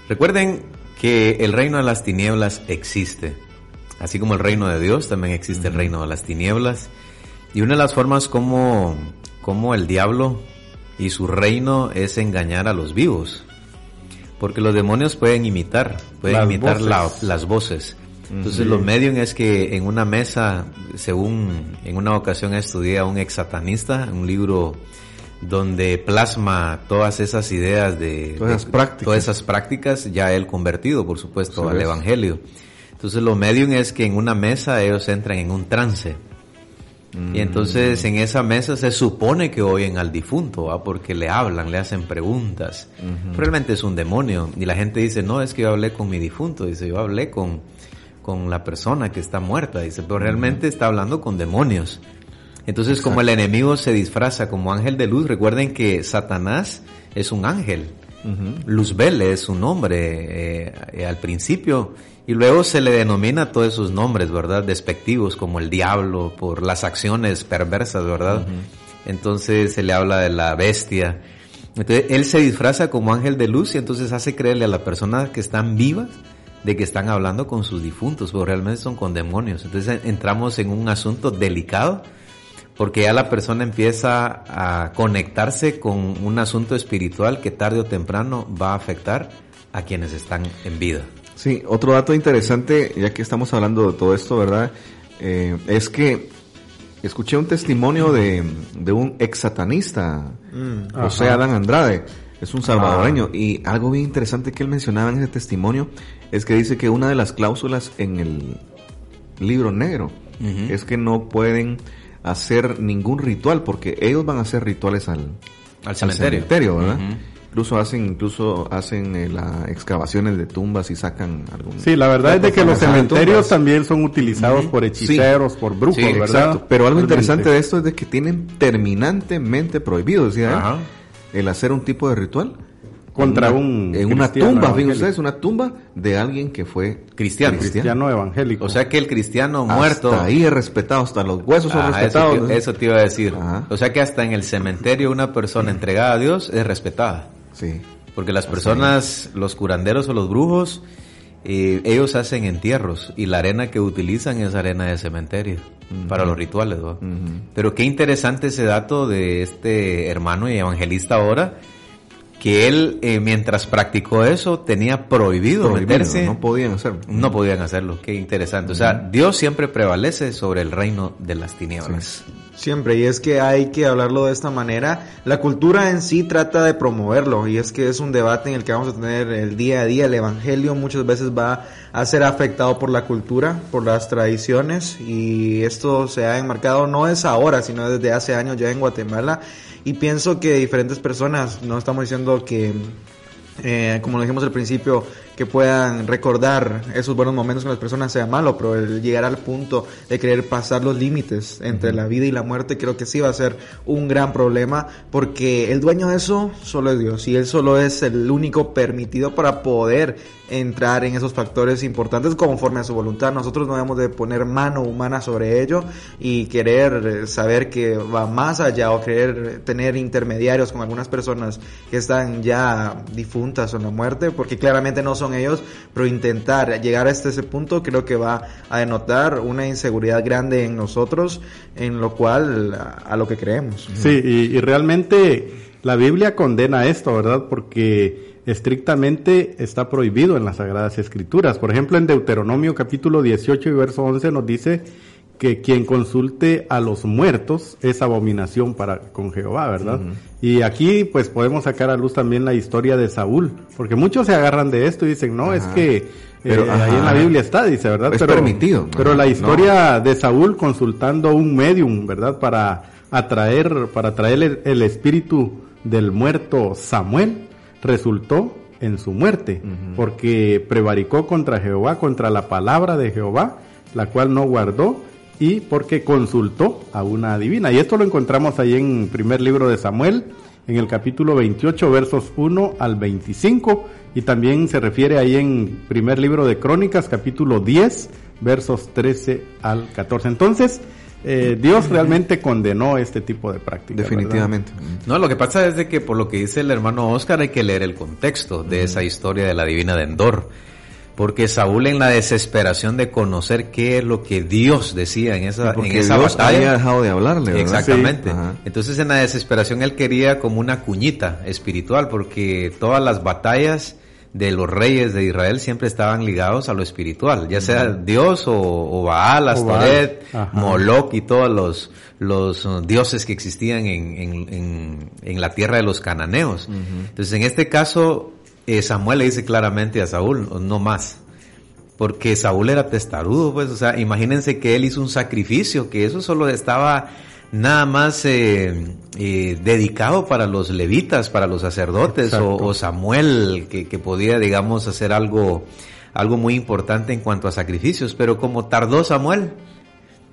Recuerden que el reino de las tinieblas existe. Así como el reino de Dios, también existe el reino de las tinieblas. Y una de las formas como, como el diablo y su reino es engañar a los vivos. Porque los demonios pueden imitar, pueden Las imitar la- voces. las voces. Entonces Ujú. lo medium es que en una mesa, según en una ocasión estudié a un ex satanista, un libro donde plasma todas esas ideas de Todas esas de- prácticas. todas esas prácticas, ya él convertido, por supuesto, al ves. evangelio. Entonces lo medium es que en una mesa ellos entran en un trance. Mm. Y entonces en esa mesa se supone que oyen al difunto, ¿va? porque le hablan, le hacen preguntas. Realmente es un demonio. Y la gente dice, no, es que yo hablé con mi difunto. Dice, yo hablé con, con la persona que está muerta. Dice, pero realmente está hablando con demonios. Entonces como el enemigo se disfraza como ángel de luz, recuerden que Satanás es un ángel. Luzbel es su nombre eh, eh, al principio y luego se le denomina todos esos nombres, ¿verdad? Despectivos como el diablo por las acciones perversas, ¿verdad? Entonces se le habla de la bestia. Entonces él se disfraza como ángel de luz y entonces hace creerle a las personas que están vivas de que están hablando con sus difuntos, pero realmente son con demonios. Entonces entramos en un asunto delicado porque ya la persona empieza a conectarse con un asunto espiritual que tarde o temprano va a afectar a quienes están en vida. Sí, otro dato interesante, ya que estamos hablando de todo esto, ¿verdad? Eh, es que escuché un testimonio de, de un ex satanista, Mm. José Ajá. Adán Andrade, es un salvadoreño, y algo bien interesante que él mencionaba en ese testimonio es que dice que una de las cláusulas en el libro negro es que no pueden hacer ningún ritual, porque ellos van a hacer rituales al, Al cementerio. ¿verdad? Ujú. Incluso hacen, incluso hacen eh, las excavaciones de tumbas y sacan algún. Sí, la verdad es de que los cementerios también son utilizados por hechiceros, por brujos, Sí, ¿verdad? exacto. Pero algo Realmente. interesante de esto es de que tienen terminantemente prohibido, decía él, el hacer un tipo de ritual Contra una- un en una tumba, fíjense ustedes, una tumba de alguien que fue Cristiano. Cristiano evangélico. O sea que el cristiano Hasta muerto. ahí es respetado, hasta los huesos son eso, respetados. te, ¿no? eso te iba a decir. O sea que hasta en el cementerio una persona entregada a Dios es respetada. Sí. Porque las personas, los curanderos o los brujos, eh, ellos hacen entierros y la arena que utilizan es arena de cementerio para los rituales. Pero qué interesante ese dato de este hermano y evangelista ahora, que él eh, mientras practicó eso tenía prohibido, Prohibido, meterse. no podían hacerlo. No podían hacerlo, qué interesante. O sea, Dios siempre prevalece sobre el reino de las tinieblas. Siempre, y es que hay que hablarlo de esta manera. La cultura en sí trata de promoverlo, y es que es un debate en el que vamos a tener el día a día. El evangelio muchas veces va a ser afectado por la cultura, por las tradiciones, y esto se ha enmarcado no es ahora, sino desde hace años ya en Guatemala. Y pienso que diferentes personas, no estamos diciendo que eh, como lo dijimos al principio, que puedan recordar esos buenos momentos con las personas sea malo, pero el llegar al punto de querer pasar los límites entre la vida y la muerte creo que sí va a ser un gran problema porque el dueño de eso solo es Dios y él solo es el único permitido para poder entrar en esos factores importantes conforme a su voluntad. Nosotros no debemos de poner mano humana sobre ello y querer saber que va más allá o querer tener intermediarios con algunas personas que están ya difuntas o en la muerte, porque claramente no son ellos, pero intentar llegar hasta ese punto creo que va a denotar una inseguridad grande en nosotros, en lo cual a, lo que creemos. Sí, y realmente la Biblia condena esto, ¿verdad? Porque estrictamente está prohibido en las Sagradas Escrituras. Por ejemplo, en Deuteronomio capítulo 18 y verso 11 nos dice que quien consulte a los muertos es abominación para con Jehová, ¿verdad? Y aquí pues podemos sacar a luz también la historia de Saúl, porque muchos se agarran de esto y dicen, no, es que Pero, eh, ahí en la. Biblia está, dice, ¿verdad? Es permitido. Pero Ajá, la no. historia de Saúl consultando un medium, ¿verdad? Para atraer, para atraer el, el espíritu del muerto Samuel, resultó en su muerte, porque prevaricó contra Jehová, contra la palabra de Jehová, la cual no guardó, y porque consultó a una divina. Y esto lo encontramos ahí en primer libro de Samuel, en el capítulo 28, versos 1 al 25, y también se refiere ahí en primer libro de Crónicas, capítulo 10, versos 13 al 14. Entonces, eh, Dios realmente condenó este tipo de prácticas. Definitivamente. No, lo que pasa es de que por lo que dice el hermano Oscar hay que leer el contexto de esa historia de la divina de Endor. Porque Saúl en la desesperación de conocer qué es lo que Dios decía en esa, porque en esa Dios batalla. había dejado de hablarle, ¿verdad? Exactamente. Sí. Entonces en la desesperación él quería como una cuñita espiritual porque todas las batallas de los reyes de Israel siempre estaban ligados a lo espiritual, ya sea Dios o, o Baal, Astoret. Moloch y todos los, los uh, dioses que existían en, en, en, en la tierra de los cananeos. Entonces en este caso eh, Samuel le dice claramente a Saúl, no más. Porque Saúl era testarudo, pues, o sea, imagínense que él hizo un sacrificio, que eso solo estaba nada más eh, eh, dedicado para los levitas, para los sacerdotes, o, Samuel, que, que podía, digamos, hacer algo, algo muy importante en cuanto a sacrificios, pero como tardó Samuel,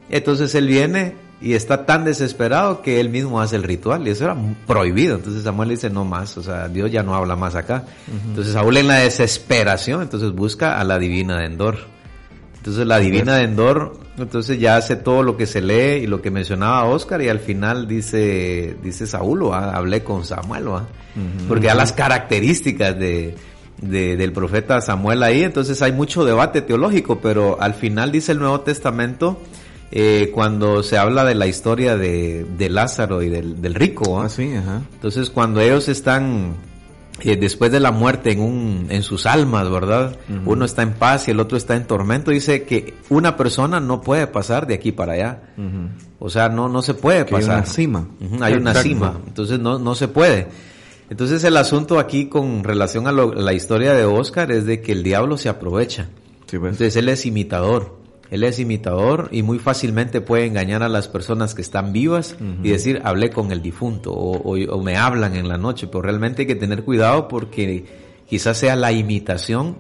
entonces él viene y está tan desesperado que él mismo hace el ritual y eso era prohibido. Entonces Samuel dice no más, o sea, Dios ya no habla más acá. Entonces Saúl en la desesperación, entonces busca a la divina de Endor. Entonces la divina de Endor, entonces ya hace todo lo que se lee y lo que mencionaba Oscar y al final dice, dice Saúl, "Ah, hablé con Samuel, ¿va?". porque ya las características de, de- del profeta Samuel ahí, entonces hay mucho debate teológico, pero al final dice el Nuevo Testamento, eh, cuando se habla de la historia de, de Lázaro y del, del rico. Ah, sí, ajá. entonces cuando ellos están eh, después de la muerte en un en sus almas, ¿verdad? Uno está en paz y el otro está en tormento. Dice que una persona no puede pasar de aquí para allá. O sea, no no se puede Que hay pasar. una cima. Hay una cima. Entonces no no se puede. Entonces el asunto aquí con relación a, lo- a la historia de Oscar es de que el diablo se aprovecha. Sí, pues. Entonces él es imitador. Él es imitador y muy fácilmente puede engañar a las personas que están vivas y decir, hablé con el difunto o, o- o me hablan en la noche, pero realmente hay que tener cuidado porque quizás sea la imitación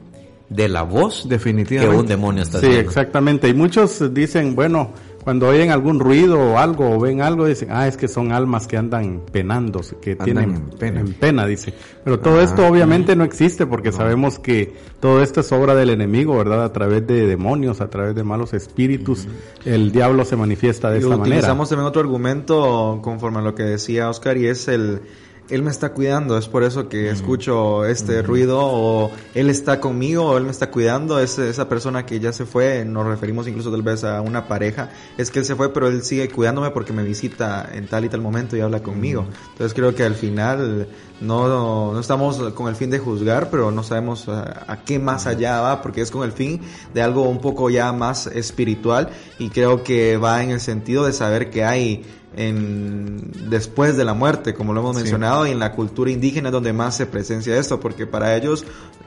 de la voz que Definitivamente. un demonio está Sí, haciendo. exactamente. Y muchos dicen, bueno, cuando oyen algún ruido o algo o ven algo, dicen, ah, es que son almas que andan penando, que Andan tienen en pena. en pena, dice. Pero todo Ah, esto obviamente no existe porque sabemos que todo esto es obra del enemigo, ¿verdad? A través de demonios, a través de malos espíritus, el diablo se manifiesta de Y esta manera. utilizamos también otro argumento conforme a lo que decía Oscar y es el él me está cuidando, es por eso que escucho este ruido o él está conmigo o él me está cuidando, es esa persona que ya se fue, nos referimos incluso tal vez a una pareja, es que él se fue pero él sigue cuidándome porque me visita en tal y tal momento y habla conmigo. Entonces creo que al final no, no estamos con el fin de juzgar, pero no sabemos a, a qué más allá va, porque es con el fin de algo un poco ya más espiritual y creo que va en el sentido de saber que hay en después de la muerte, como lo hemos Sí. mencionado, y en la cultura indígena es donde más se presencia esto, porque para ellos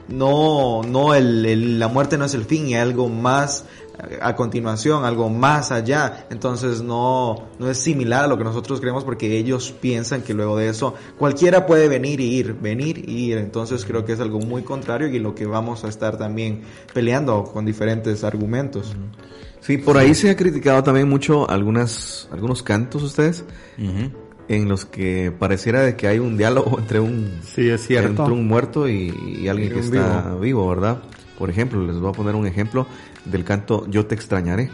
no, no el, el- la muerte no es el fin, y hay algo más a continuación, algo más allá. Entonces no, no es similar a lo que nosotros creemos porque ellos piensan que luego de eso cualquiera puede venir y ir, venir y ir. Entonces creo que es algo muy contrario y lo que vamos a estar también peleando con diferentes argumentos. Sí, por ahí se ha criticado también mucho algunas, algunos cantos ustedes, en los que pareciera de que hay un diálogo entre un, Sí, es cierto. entre un muerto y, y alguien Y que está vivo. ¿verdad? Por ejemplo, les voy a poner un ejemplo del canto Yo te extrañaré.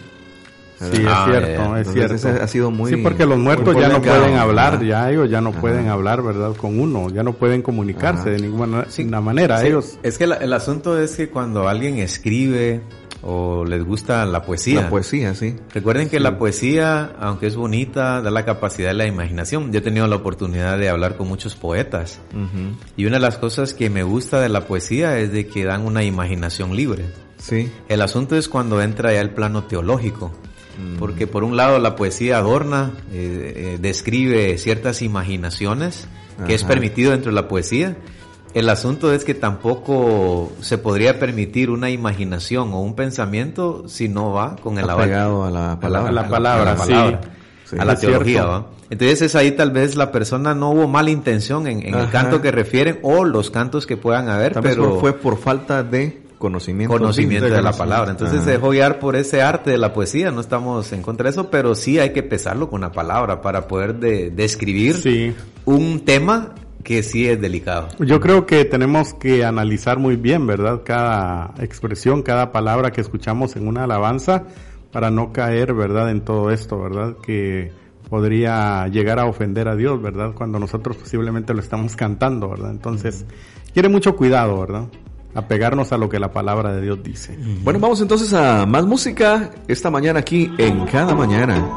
Sí, es Ah, cierto, es Entonces, cierto. ha sido muy Sí, porque los muertos ya no pueden hablar, Ajá. ya ellos ya no Ajá. pueden hablar, ¿verdad? Con uno, ya no pueden comunicarse Ajá. de ninguna ninguna manera. Sí, Ellos, Es que la- el asunto es que cuando alguien escribe o les gusta la poesía. La poesía, sí. Recuerden que Sí. la poesía, aunque es bonita, da la capacidad de la imaginación. Yo he tenido la oportunidad de hablar con muchos poetas. Y una de las cosas que me gusta de la poesía es de que dan una imaginación libre. Sí. El asunto es cuando entra ya el plano teológico. Porque por un lado la poesía adorna, eh, eh, describe ciertas imaginaciones que es permitido dentro de la poesía. El asunto es que tampoco se podría permitir una imaginación o un pensamiento si no va con el aval- Apegado a la palabra. a la, palabra, sí. a la teología. ¿va? Entonces es ahí tal vez la persona no hubo mala intención en, en el canto que refieren o los cantos que puedan haber, Tal vez pero fue por falta de conocimiento. conocimiento de la palabra. Entonces Ajá. se dejó guiar por ese arte de la poesía, no estamos en contra de eso, pero sí hay que pesarlo con la palabra para poder de- describir sí. un tema que sí es delicado. Yo creo que tenemos que analizar muy bien, ¿verdad? Cada expresión, cada palabra que escuchamos en una alabanza para no caer, ¿verdad? En todo esto, ¿verdad? Que podría llegar a ofender a Dios, ¿verdad? Cuando nosotros posiblemente lo estamos cantando, ¿verdad? Entonces, quiere mucho cuidado, ¿verdad? Apegarnos a lo que la palabra de Dios dice. Bueno, vamos entonces a más música esta mañana aquí en Cada Mañana.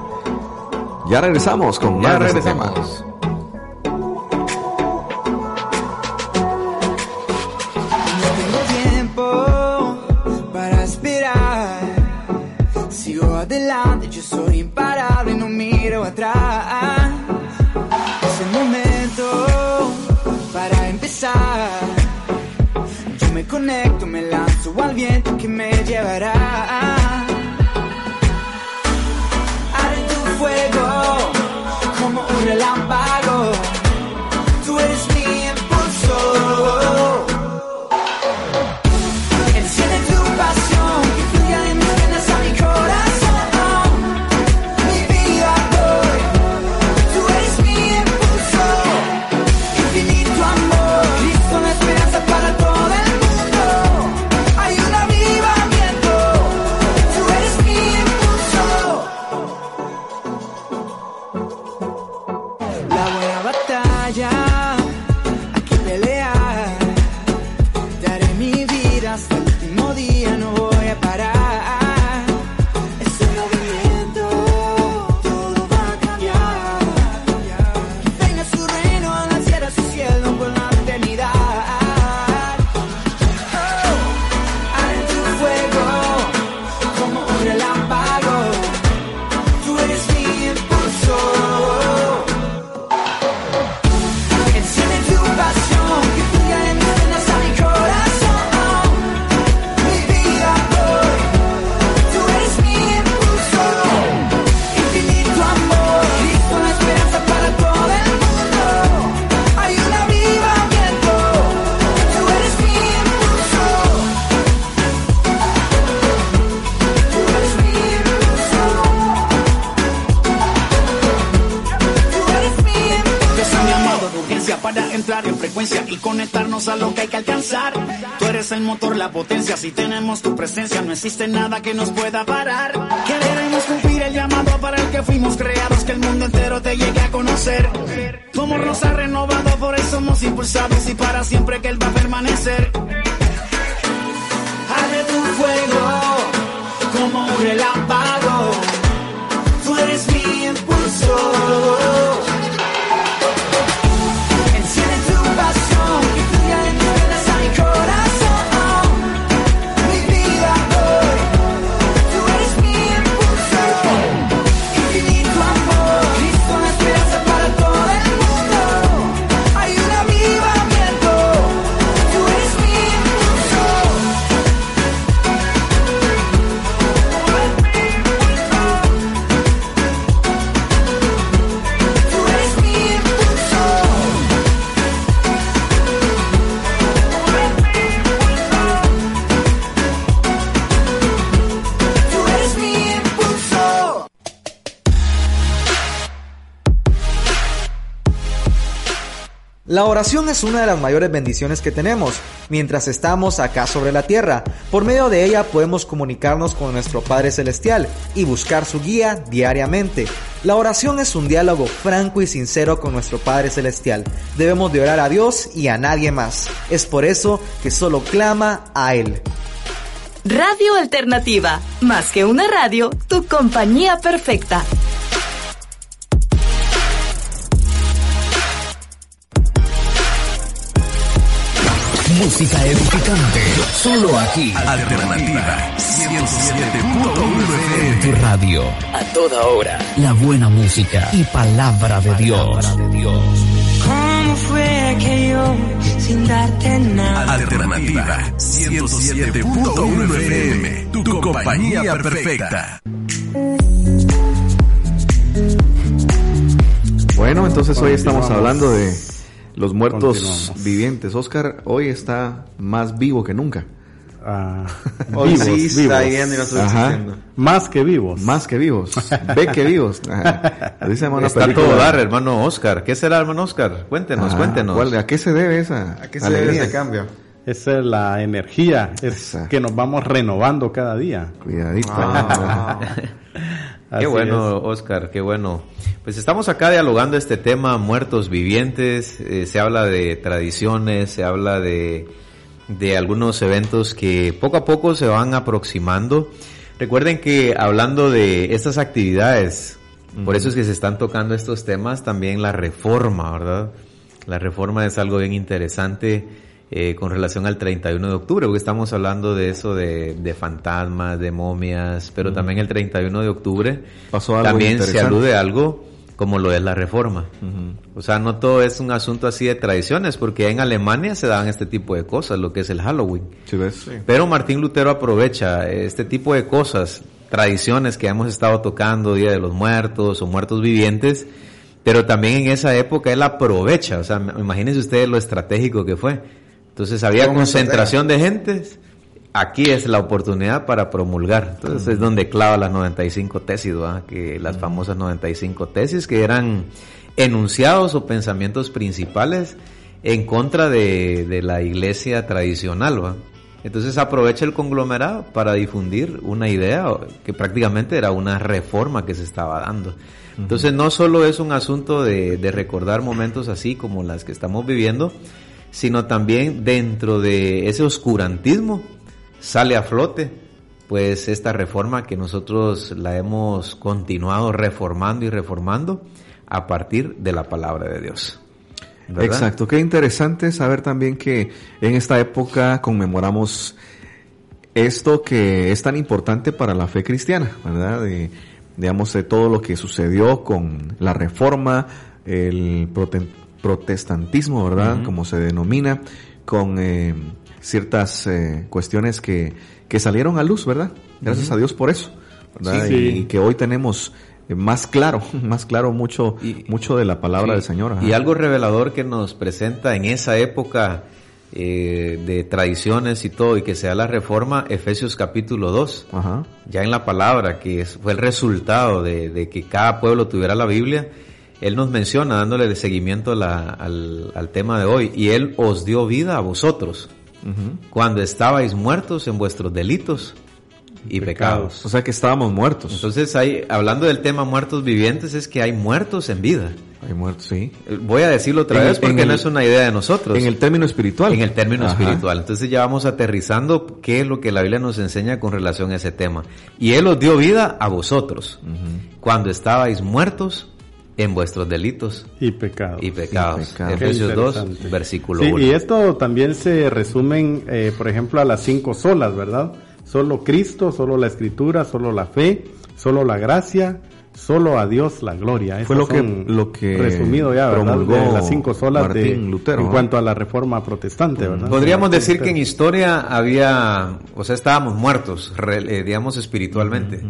Ya regresamos con Ya más de este regresamos. tema. Me conecto, me lanzo al viento que me llevará. Arde tu fuego como un relámpago. Frecuencia y conectarnos a lo que hay que alcanzar. Tú eres el motor, la potencia, si tenemos tu presencia no existe nada que nos pueda parar. Queremos cumplir el llamado para el que fuimos creados, que el mundo entero te llegue a conocer. Como rosa renovado, por eso somos impulsados y para siempre que él va a permanecer. Arde tu fuego como un relámpago. La oración es una de las mayores bendiciones que tenemos mientras estamos acá sobre la tierra. Por medio de ella podemos comunicarnos con nuestro Padre Celestial y buscar su guía diariamente. La oración es un diálogo franco y sincero con nuestro Padre Celestial. Debemos de orar a Dios y a nadie más. Es por eso que solo clama a Él. Radio Alternativa, más que una radio, tu compañía perfecta. Música edificante. Solo aquí. Alternativa 107.1 FM. Tu radio. A toda hora. La buena música y palabra de Dios. ¿Cómo fue que yo, sin darte nada? Alternativa 107.1 FM. Tu compañía perfecta. Bueno, entonces hoy estamos hablando de los muertos vivientes. Oscar hoy está más vivo que nunca. Ah, Hoy vivos, sí está vivos. viviendo y no estoy. Más que vivos. Más que vivos. Ve que vivos. Llama una Está película. todo dar, hermano Oscar. ¿Qué será, hermano Oscar? Cuéntenos, Ajá. cuéntenos. ¿Cuál- ¿A qué se debe esa ¿A qué se debe ese cambio? Esa es la energía, es Esa. que nos vamos renovando cada día. Cuidadito. Ah. Qué bueno, Oscar, qué bueno. Pues estamos acá dialogando este tema, muertos vivientes, eh, se habla de tradiciones, se habla de, de algunos eventos que poco a poco se van aproximando. Recuerden que hablando de estas actividades, por eso es que se están tocando estos temas, también la reforma, ¿verdad? La reforma es algo bien interesante eh, con relación al 31 de octubre, porque estamos hablando de eso de, de fantasmas, de momias, pero también el 31 de octubre Pasó algo también se alude a algo como lo es la reforma. O sea, no todo es un asunto así de tradiciones, porque en Alemania se dan este tipo de cosas, lo que es el Halloween. ¿Sí ves? Pero Martín Lutero aprovecha este tipo de cosas, tradiciones que hemos estado tocando, Día de los Muertos o Muertos Vivientes, pero también en esa época él aprovecha, o sea, imagínense ustedes lo estratégico que fue. Entonces había concentración de gentes, aquí es la oportunidad para promulgar. Entonces es donde clava las 95 tesis, ¿verdad? que las famosas 95 tesis que eran enunciados o pensamientos principales en contra de, de la iglesia tradicional. ¿va? Entonces aprovecha el conglomerado para difundir una idea que prácticamente era una reforma que se estaba dando. Entonces no solo es un asunto de, de recordar momentos así como las que estamos viviendo, sino también dentro de ese oscurantismo sale a flote pues esta reforma que nosotros la hemos continuado reformando y reformando a partir de la palabra de Dios. Exacto, qué interesante saber también que en esta época conmemoramos esto que es tan importante para la fe cristiana, ¿verdad? De, digamos, de todo lo que sucedió con la reforma, el protestantismo, ¿verdad? Como se denomina, con eh, ciertas eh, cuestiones que, que salieron a luz, ¿verdad? Gracias a Dios por eso, ¿verdad? Sí, y, sí. y que hoy tenemos eh, más claro, más claro mucho, mucho de la palabra Sí. del Señor. ajá. Y algo revelador que nos presenta en esa época eh, de tradiciones y todo, y que sea la reforma, Efesios capítulo 2. Ya en la palabra, que fue el resultado de, de que cada pueblo tuviera la Biblia, él nos menciona dándole de seguimiento la- al, al tema de hoy, y Él os dio vida a vosotros cuando estabais muertos en vuestros delitos y pecados. O sea que estábamos muertos. Entonces, hay, hablando del tema muertos vivientes, es que hay muertos en vida. Hay muertos, sí. Voy a decirlo otra En vez porque no es una idea de nosotros. En el término espiritual. En el término Ajá. espiritual. Entonces ya vamos aterrizando qué es lo que la Biblia nos enseña con relación a ese tema. Y Él os dio vida a vosotros cuando estabais muertos en vuestros delitos y pecados. Y pecados. Qué Efesios 2, interesante. versículo Sí, 1. y esto también se resumen, eh, por ejemplo, a las cinco solas, ¿verdad? Solo Cristo, solo la Escritura, solo la fe, solo la gracia, solo a Dios la gloria. Fue Esas lo que- lo que resumido ya, ¿verdad? De las cinco solas de, Martín Lutero, en ¿no? cuanto a la reforma protestante, ¿verdad? Podríamos Martín decir que en historia había, o sea, estábamos muertos, eh, digamos espiritualmente,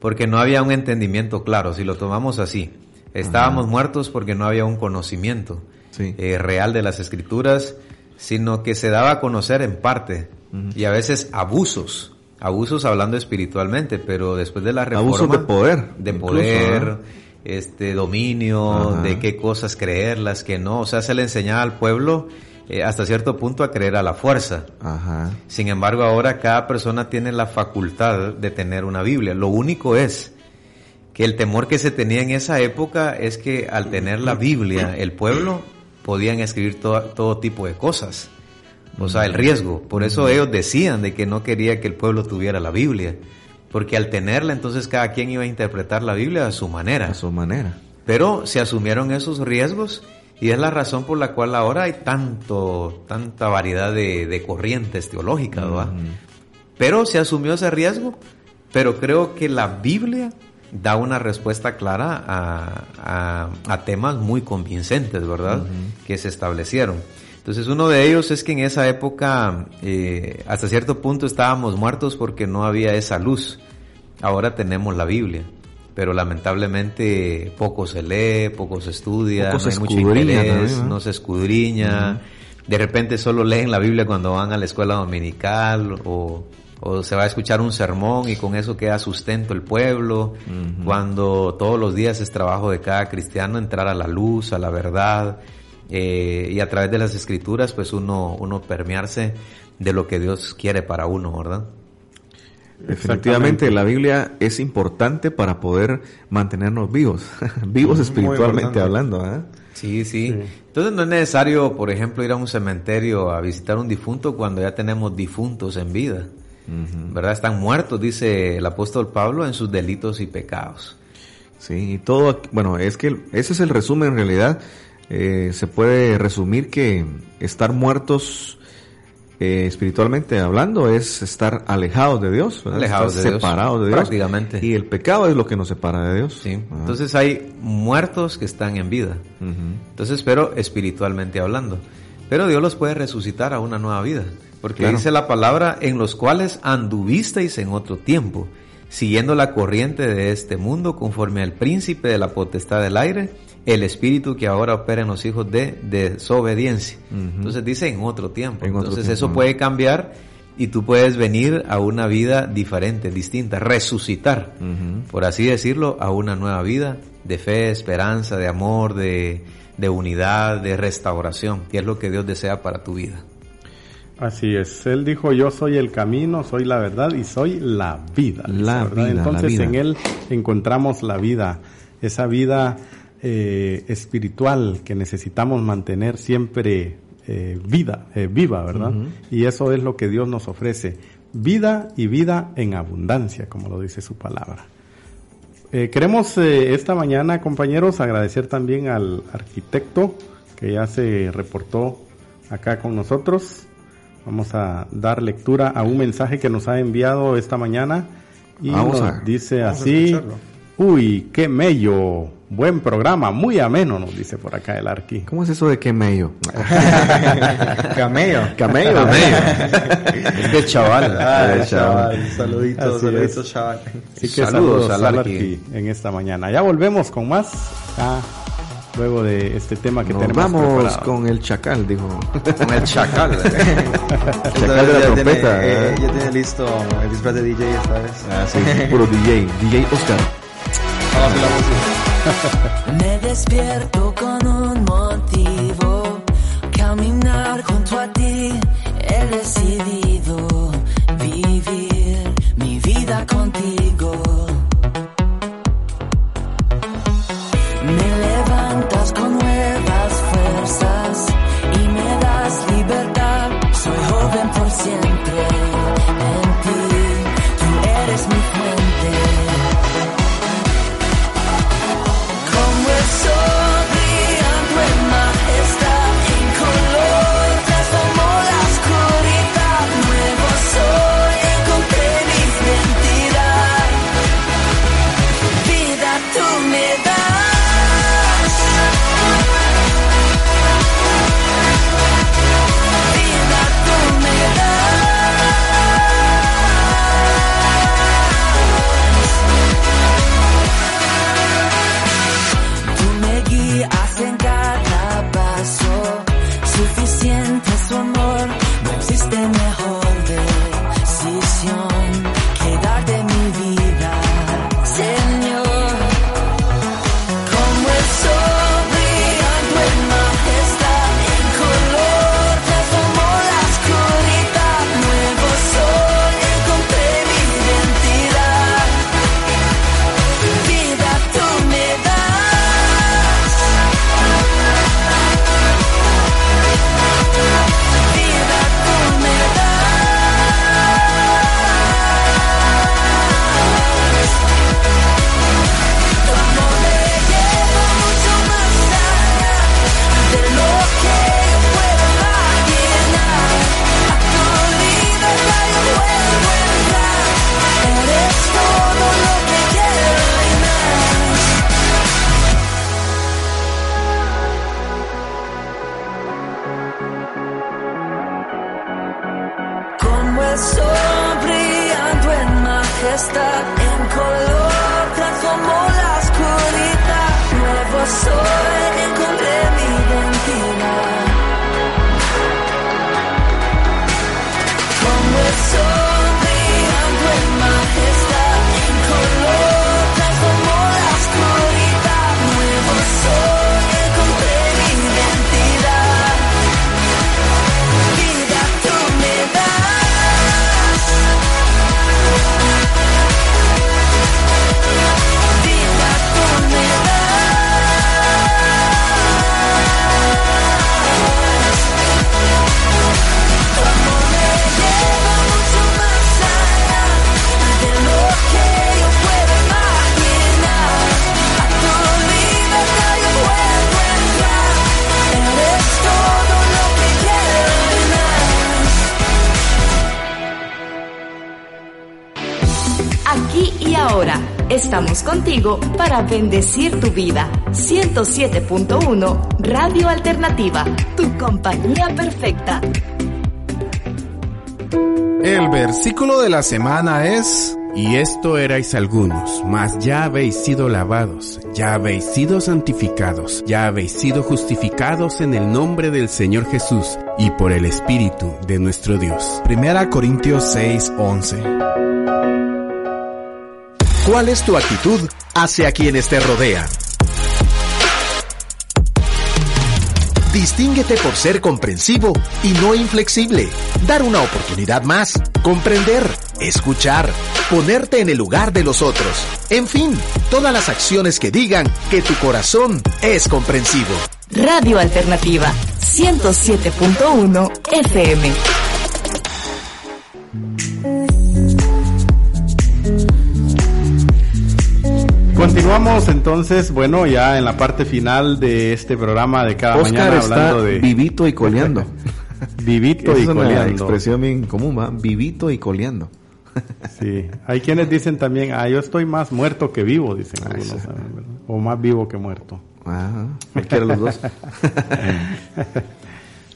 porque no había un entendimiento claro, si lo tomamos así. Estábamos muertos porque no había un conocimiento eh, real de las escrituras, sino que se daba a conocer en parte y a veces abusos, abusos hablando espiritualmente, pero después de la reforma Abusos de poder, de incluso, poder, este dominio, Ajá. de qué cosas creerlas, que no, o sea, se le enseñaba al pueblo eh, hasta cierto punto a creer a la fuerza. Ajá. Sin embargo, ahora cada persona tiene la facultad de tener una Biblia. Lo único es que el temor que se tenía en esa época es que al tener la Biblia, el pueblo podían escribir to- todo tipo de cosas. O sea, el riesgo. Por eso ellos decían de que no quería que el pueblo tuviera la Biblia. Porque al tenerla, entonces cada quien iba a interpretar la Biblia a su manera. A su manera. Pero se asumieron esos riesgos y es la razón por la cual ahora hay tanto, tanta variedad de, de corrientes teológicas, ¿va? Pero se asumió ese riesgo, pero creo que la Biblia da una respuesta clara a, a- a temas muy convincentes, ¿verdad? Que se establecieron. Entonces uno de ellos es que en esa época eh, hasta cierto punto estábamos muertos porque no había esa luz. Ahora tenemos la Biblia, pero lamentablemente poco se lee, poco se estudia, Poco no se hay mucho interés, también, ¿no? no se escudriña. De repente solo leen la Biblia cuando van a la escuela dominical o, o se va a escuchar un sermón y con eso queda sustento el pueblo. Cuando todos los días es trabajo de cada cristiano entrar a la luz, a la verdad eh, y a través de las escrituras pues uno, uno permearse de lo que Dios quiere para uno, ¿verdad? Efectivamente, la Biblia es importante para poder mantenernos vivos, vivos espiritualmente hablando. ¿ah? Sí, sí, Entonces no es necesario, por ejemplo, ir a un cementerio a visitar un difunto cuando ya tenemos difuntos en vida. ¿Verdad? Están muertos, dice el apóstol Pablo, en sus delitos y pecados. Sí, y todo, bueno, es que ese es el resumen en realidad. Eh, se puede resumir que estar muertos eh, espiritualmente hablando es estar alejados de Dios. Alejados de Dios, separados de Dios. prácticamente. Y el pecado es lo que nos separa de Dios. Sí. Ajá. Entonces hay muertos que están en vida. Entonces, pero espiritualmente hablando. Pero Dios los puede resucitar a una nueva vida. Porque Claro. dice la palabra, en los cuales anduvisteis en otro tiempo, siguiendo la corriente de este mundo, conforme al príncipe de la potestad del aire, el espíritu que ahora opera en los hijos de desobediencia. Entonces dice en otro tiempo. En otro Entonces tiempo. eso puede cambiar y tú puedes venir a una vida diferente, distinta, resucitar, por así decirlo, a una nueva vida de fe, esperanza, de amor, de, de unidad, de restauración, que es lo que Dios desea para tu vida. Así es, él dijo yo soy el camino, soy la verdad y soy la vida. La ¿verdad? vida, la Entonces vida. en él encontramos la vida, esa vida eh, espiritual que necesitamos mantener siempre eh, vida, eh, viva, ¿verdad? Y eso es lo que Dios nos ofrece, vida y vida en abundancia, como lo dice su palabra. Eh, queremos eh, esta mañana, compañeros, agradecer también al arquitecto que ya se reportó acá con nosotros. Vamos a dar lectura a un mensaje que nos ha enviado esta mañana y Vamos nos a- dice vamos a así. Uy, qué mello, buen programa, muy ameno, nos dice por acá el arqui. ¿Cómo es eso de qué mello? Camello. Camello. Camello. Es de chaval. Ah, Eh, chaval. Saluditos, saluditos, chaval. Así que Saludos saludos, al al Arqui. Arqui en esta mañana. Ya volvemos con más, ah, luego de este tema que Nos tenemos vamos preparado. con el chacal, dijo. Con el chacal. chacal de la ya trompeta. Tiene, eh, ¿eh? ya tiene listo el disfraz de DJ esta vez. Ah, sí, puro DJ, DJ Oscar. Vamos a la música. Me despierto con un motivo, caminar junto a ti. He decidido vivir mi vida contigo. Para bendecir tu vida. 107.1 Radio Alternativa, tu compañía perfecta. El versículo de la semana es, y esto erais algunos, mas ya habéis sido lavados, ya habéis sido santificados, ya habéis sido justificados en el nombre del Señor Jesús y por el Espíritu de nuestro Dios. Primera Corintios 6, 11. ¿Cuál es tu actitud hacia quienes te rodean? Distínguete por ser comprensivo y no inflexible. Dar una oportunidad más. Comprender. Escuchar. Ponerte en el lugar de los otros. En fin, todas las acciones que digan que tu corazón es comprensivo. Radio Alternativa 107.1 FM. Continuamos entonces, bueno, ya en la parte final de este programa de cada Oscar mañana está hablando de vivito y coleando. vivito Esa y es una coleando. expresión bien común, ¿va? Vivito y coleando. Sí, hay quienes dicen también, ah, yo estoy más muerto que vivo, dicen algunos, ¿verdad? o más vivo que muerto. Ajá, cualquiera de los dos.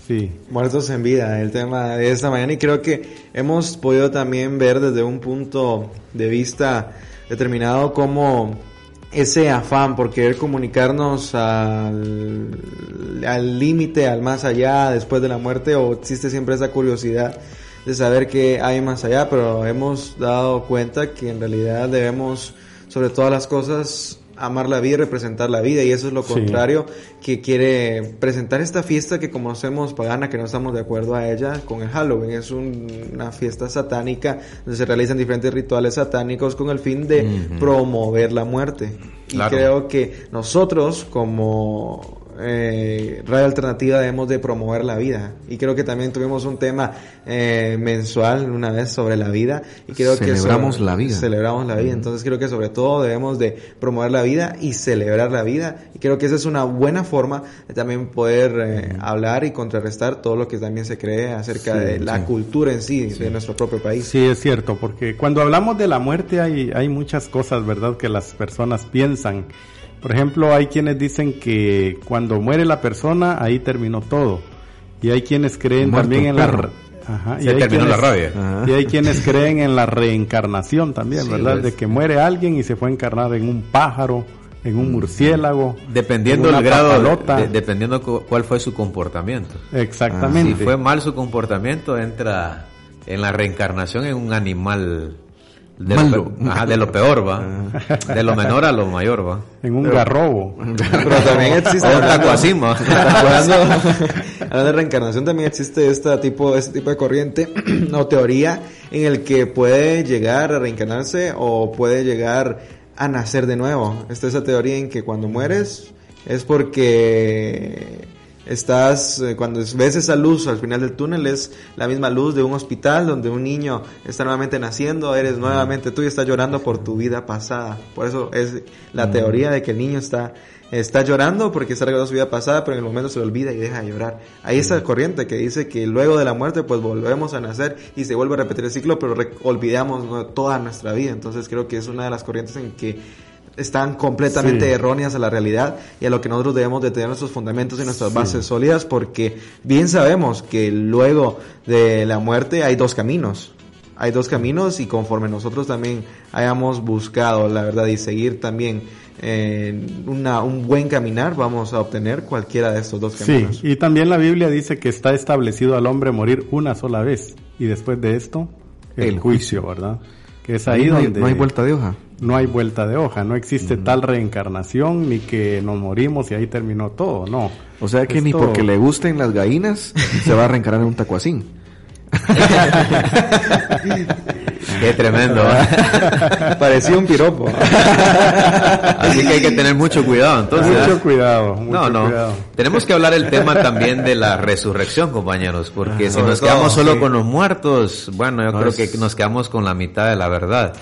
sí. Muertos en vida, el tema de esta mañana y creo que hemos podido también ver desde un punto de vista determinado cómo ese afán por querer comunicarnos al al límite, al más allá, después de la muerte, o existe siempre esa curiosidad de saber qué hay más allá, pero hemos dado cuenta que en realidad debemos, sobre todas las cosas, amar la vida y representar la vida, y eso es lo Sí. contrario que quiere presentar esta fiesta que conocemos pagana, que no estamos de acuerdo a ella, con el Halloween. Es un- una fiesta satánica donde se realizan diferentes rituales satánicos con el fin de Ujú. promover la muerte. Y Claro. creo que nosotros como eh, Radio Alternativa debemos de promover la vida. Y creo que también tuvimos un tema eh, mensual una vez sobre la vida. Y creo Celebramos que sobre- la vida. Celebramos la vida. Entonces creo que sobre todo debemos de promover la vida y celebrar la vida. Y creo que esa es una buena forma de también poder eh, hablar y contrarrestar todo lo que también se cree acerca Sí, de la sí. cultura en sí, de nuestro propio país. Sí, es cierto, porque cuando hablamos de la muerte hay, hay muchas cosas, ¿verdad?, que las personas piensan. Por ejemplo, hay quienes dicen que cuando muere la persona, ahí terminó todo. Y hay quienes creen Muerto también en la... perro. re- Ajá, Se terminó la rabia. Ajá. Y hay quienes creen en la reencarnación también, Sí, ¿verdad? pues. De que muere alguien y se fue a encarnar en un pájaro, en un murciélago. Dependiendo en del grado, de- dependiendo cu- cuál fue su comportamiento. Exactamente. Si fue mal su comportamiento, entra en la reencarnación en un animal de, Malo. Lo, pe- ajá, de lo peor, va. De lo menor a lo mayor, va. En un Pero- garrobo. Pero también existe. O un tacuacín, va. hablando, hablando de reencarnación, también existe este tipo, este tipo de corriente o teoría en el que puede llegar a reencarnarse o puede llegar a nacer de nuevo. Esta es esa teoría en que cuando mueres es porque estás, eh, cuando ves esa luz al final del túnel es la misma luz de un hospital donde un niño está nuevamente naciendo, eres nuevamente tú y estás llorando por tu vida pasada. Por eso es la teoría de que el niño está está llorando porque está recordando su vida pasada, pero en el momento se le olvida y deja de llorar. Hay esa corriente que dice que luego de la muerte pues volvemos a nacer y se vuelve a repetir el ciclo, pero olvidamos toda nuestra vida. Entonces creo que es una de las corrientes en que están completamente Sí. erróneas a la realidad y a lo que nosotros debemos de tener nuestros fundamentos y nuestras bases sólidas porque bien sabemos que luego de la muerte hay dos caminos. Hay dos caminos y conforme nosotros también hayamos buscado la verdad y seguir también en una, un buen caminar, vamos a obtener cualquiera de estos dos Sí, caminos. y también la Biblia dice que está establecido al hombre morir una sola vez y después de esto el, El juicio, ¿verdad? Que es ahí Ahí no hay- donde no hay vuelta de hoja. No hay vuelta de hoja, no existe tal reencarnación ni que nos morimos y ahí terminó todo, no. O sea que ni porque le gusten las gallinas se va a reencarnar en un tacuacín. Qué tremendo. ¿eh? Parecía un piropo. Así que hay que tener mucho cuidado, entonces. Mucho cuidado, mucho no, no. cuidado. Tenemos que hablar el tema también de la resurrección, compañeros, porque si Sobre nos todo, quedamos solo sí. con los muertos, bueno, yo No, creo es- que nos quedamos con la mitad de la verdad.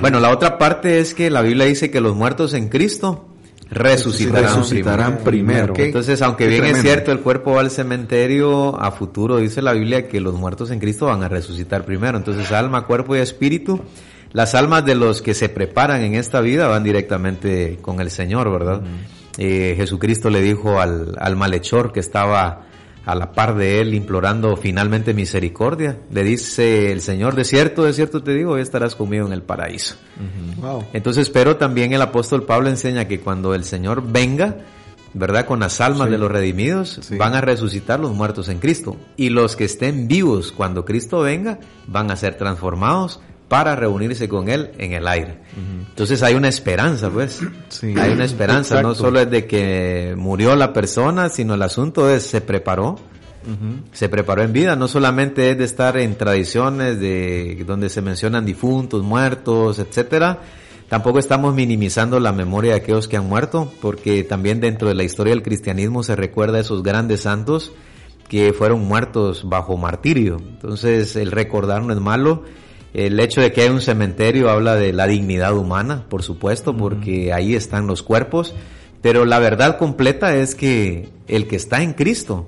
Bueno, la otra parte es que la Biblia dice que los muertos en Cristo resucitarán, Resucitarán primero. Entonces, aunque qué bien es cierto, el cuerpo va al cementerio, a futuro dice la Biblia que los muertos en Cristo van a resucitar primero. Entonces, alma, cuerpo y espíritu. Las almas de los que se preparan en esta vida van directamente con el Señor, ¿verdad? Eh, Jesucristo le dijo al, al malhechor que estaba a la par de él implorando finalmente misericordia. Le dice el Señor, de cierto, de cierto te digo, hoy estarás conmigo en el paraíso. Wow. Entonces, pero también el apóstol Pablo enseña que cuando el Señor venga, ¿verdad? Con las almas Sí. de los redimidos, Sí. van a resucitar los muertos en Cristo. Y los que estén vivos cuando Cristo venga, van a ser transformados para reunirse con Él en el aire. Entonces hay una esperanza, pues. Sí. Hay una esperanza, no Exacto. solo es de que murió la persona, sino el asunto es se preparó, se preparó en vida, no solamente es de estar en tradiciones de donde se mencionan difuntos, muertos, etcétera. Tampoco estamos minimizando la memoria de aquellos que han muerto, porque también dentro de la historia del cristianismo se recuerda a esos grandes santos que fueron muertos bajo martirio. Entonces, el recordar no es malo. El hecho de que hay un cementerio habla de la dignidad humana, por supuesto, porque ahí están los cuerpos. Pero la verdad completa es que el que está en Cristo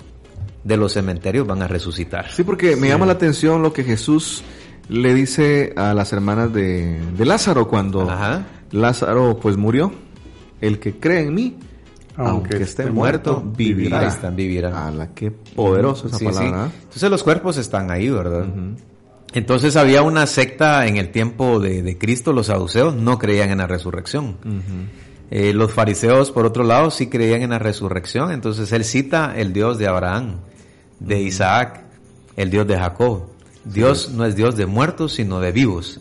de los cementerios van a resucitar. Sí, porque me llama la atención lo que Jesús le dice a las hermanas de, de Lázaro cuando Ajá. Lázaro pues murió. El que cree en mí, aunque, esté muerto, vivirá. Ahí están, vivirá. A la que poderosa esa Sí, palabra. ¿eh? Entonces los cuerpos están ahí, ¿verdad? Entonces había una secta en el tiempo de, de Cristo, los saduceos no creían en la resurrección. Eh, los fariseos, por otro lado, sí creían en la resurrección. Entonces él cita el Dios de Abraham, de Isaac, el Dios de Jacob. Dios no es Dios de muertos, sino de vivos.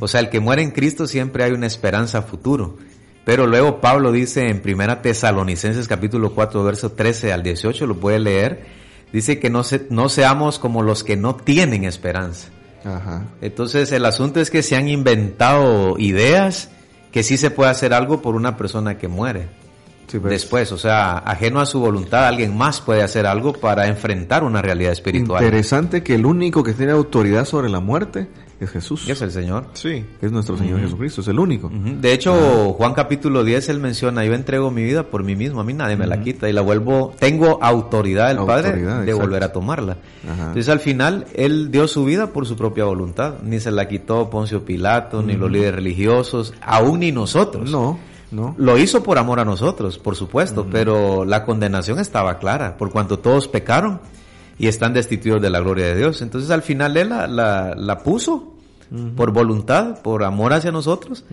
O sea, el que muere en Cristo siempre hay una esperanza a futuro. Pero luego Pablo dice en Primera Tesalonicenses capítulo 4 verso 13 al 18, lo puede leer, dice que no, se, no seamos como los que no tienen esperanza. Ajá. Entonces el asunto es que se han inventado ideas que sí se puede hacer algo por una persona que muere. Sí, pues. Después, o sea, ajeno a su voluntad, alguien más puede hacer algo para enfrentar una realidad espiritual. Interesante que el único que tiene autoridad sobre la muerte es Jesús. Es el Señor. Sí, es nuestro Señor Ujú. Jesucristo, es el único. De hecho, Juan capítulo 10, él menciona, yo entrego mi vida por mí mismo, a mí nadie me la quita y la vuelvo, tengo autoridad del Padre de exacto. volver a tomarla. Ajá. Entonces al final, él dio su vida por su propia voluntad, ni se la quitó Poncio Pilato, ni los líderes religiosos, aún ni nosotros. No, no. Lo hizo por amor a nosotros, por supuesto, pero la condenación estaba clara, por cuanto todos pecaron y están destituidos de la gloria de Dios. Entonces al final él la, la, la puso por voluntad, por amor hacia nosotros,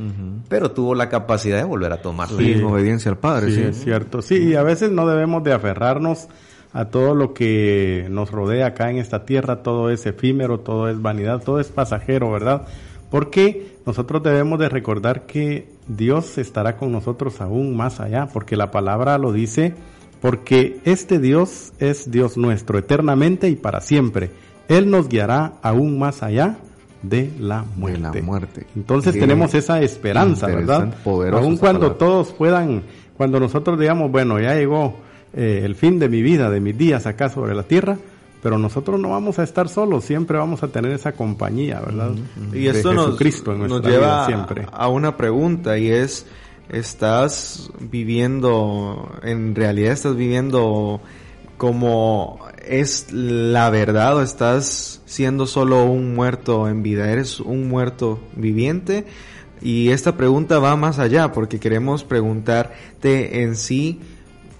pero tuvo la capacidad de volver a tomarla. Sí. en obediencia al Padre. Sí, Sí, es cierto. Sí, y a veces no debemos de aferrarnos a todo lo que nos rodea acá en esta tierra, todo es efímero, todo es vanidad, todo es pasajero, ¿verdad? Porque nosotros debemos de recordar que Dios estará con nosotros aún más allá, porque la palabra lo dice, porque este Dios es Dios nuestro eternamente y para siempre. Él nos guiará aún más allá de la muerte. la muerte. Entonces Qué tenemos esa esperanza, ¿verdad? Aun cuando palabra. todos puedan, cuando nosotros digamos, bueno, ya llegó eh, el fin de mi vida, de mis días acá sobre la tierra, pero nosotros no vamos a estar solos, siempre vamos a tener esa compañía, ¿verdad? Y De esto nos, Jesucristo en nos nuestra lleva vida siempre. a una pregunta y es, ¿estás viviendo, en realidad estás viviendo como es la verdad o estás siendo solo un muerto en vida? ¿Eres un muerto viviente? Y esta pregunta va más allá porque queremos preguntarte en sí,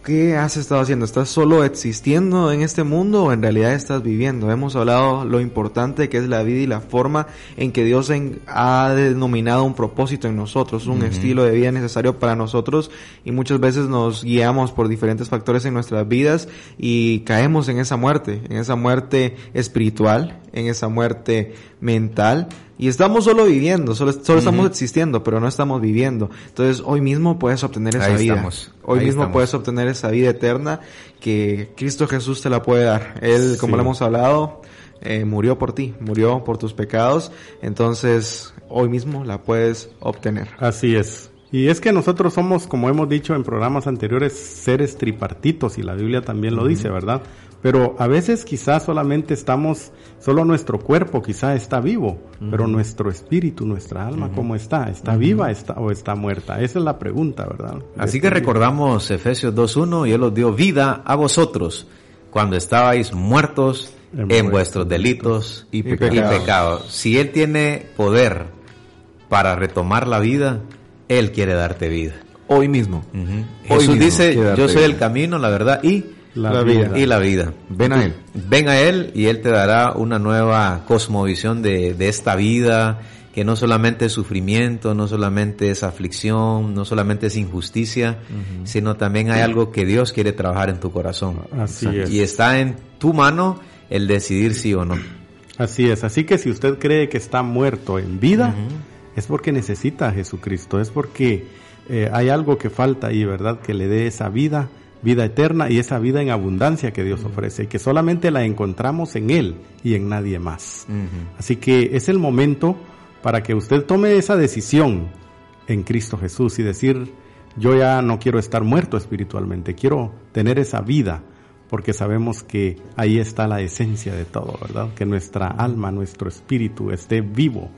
¿qué has estado haciendo? ¿Estás solo existiendo en este mundo o en realidad estás viviendo? Hemos hablado lo importante que es la vida y la forma en que Dios en- ha denominado un propósito en nosotros, un estilo de vida necesario para nosotros y muchas veces nos guiamos por diferentes factores en nuestras vidas y caemos en esa muerte, en esa muerte espiritual, en esa muerte mental y estamos solo viviendo, solo, solo estamos existiendo, pero no estamos viviendo. Entonces hoy mismo puedes obtener esa Ahí vida. estamos, Hoy ahí mismo estamos. puedes obtener esa vida eterna que Cristo Jesús te la puede dar. Él, como lo hemos hablado, eh, murió por ti, murió por tus pecados. Entonces hoy mismo la puedes obtener. Así es. Y es que nosotros somos, como hemos dicho en programas anteriores, seres tripartitos y la Biblia también lo dice, ¿verdad? Pero a veces quizás solamente estamos, solo nuestro cuerpo quizá está vivo, pero nuestro espíritu, nuestra alma, ¿cómo está? ¿Está viva está, o está muerta? Esa es la pregunta, ¿verdad? Así que recordamos Efesios 2.1 y Él os dio vida a vosotros cuando estabais muertos En en, vuestros vuestros delitos y, pecados. y pecados. Si Él tiene poder para retomar la vida, Él quiere darte vida. Hoy mismo. Jesús mismo dice, yo soy el camino, la verdad y La La vida. vida. y la vida. Ven a Él. Ven a Él y Él te dará una nueva cosmovisión de, de esta vida, que no solamente es sufrimiento, no solamente es aflicción, no solamente es injusticia, sino también hay algo que Dios quiere trabajar en tu corazón. Así es. Y está en tu mano el decidir sí o no. Así es, así que si usted cree que está muerto en vida, es porque necesita a Jesucristo, es porque eh, hay algo que falta ahí, ¿verdad? Que le dé esa vida, vida eterna y esa vida en abundancia que Dios ofrece, y que solamente la encontramos en Él y en nadie más. Así que es el momento para que usted tome esa decisión en Cristo Jesús y decir, yo ya no quiero estar muerto espiritualmente, quiero tener esa vida, porque sabemos que ahí está la esencia de todo, ¿verdad? Que nuestra alma, nuestro espíritu esté vivo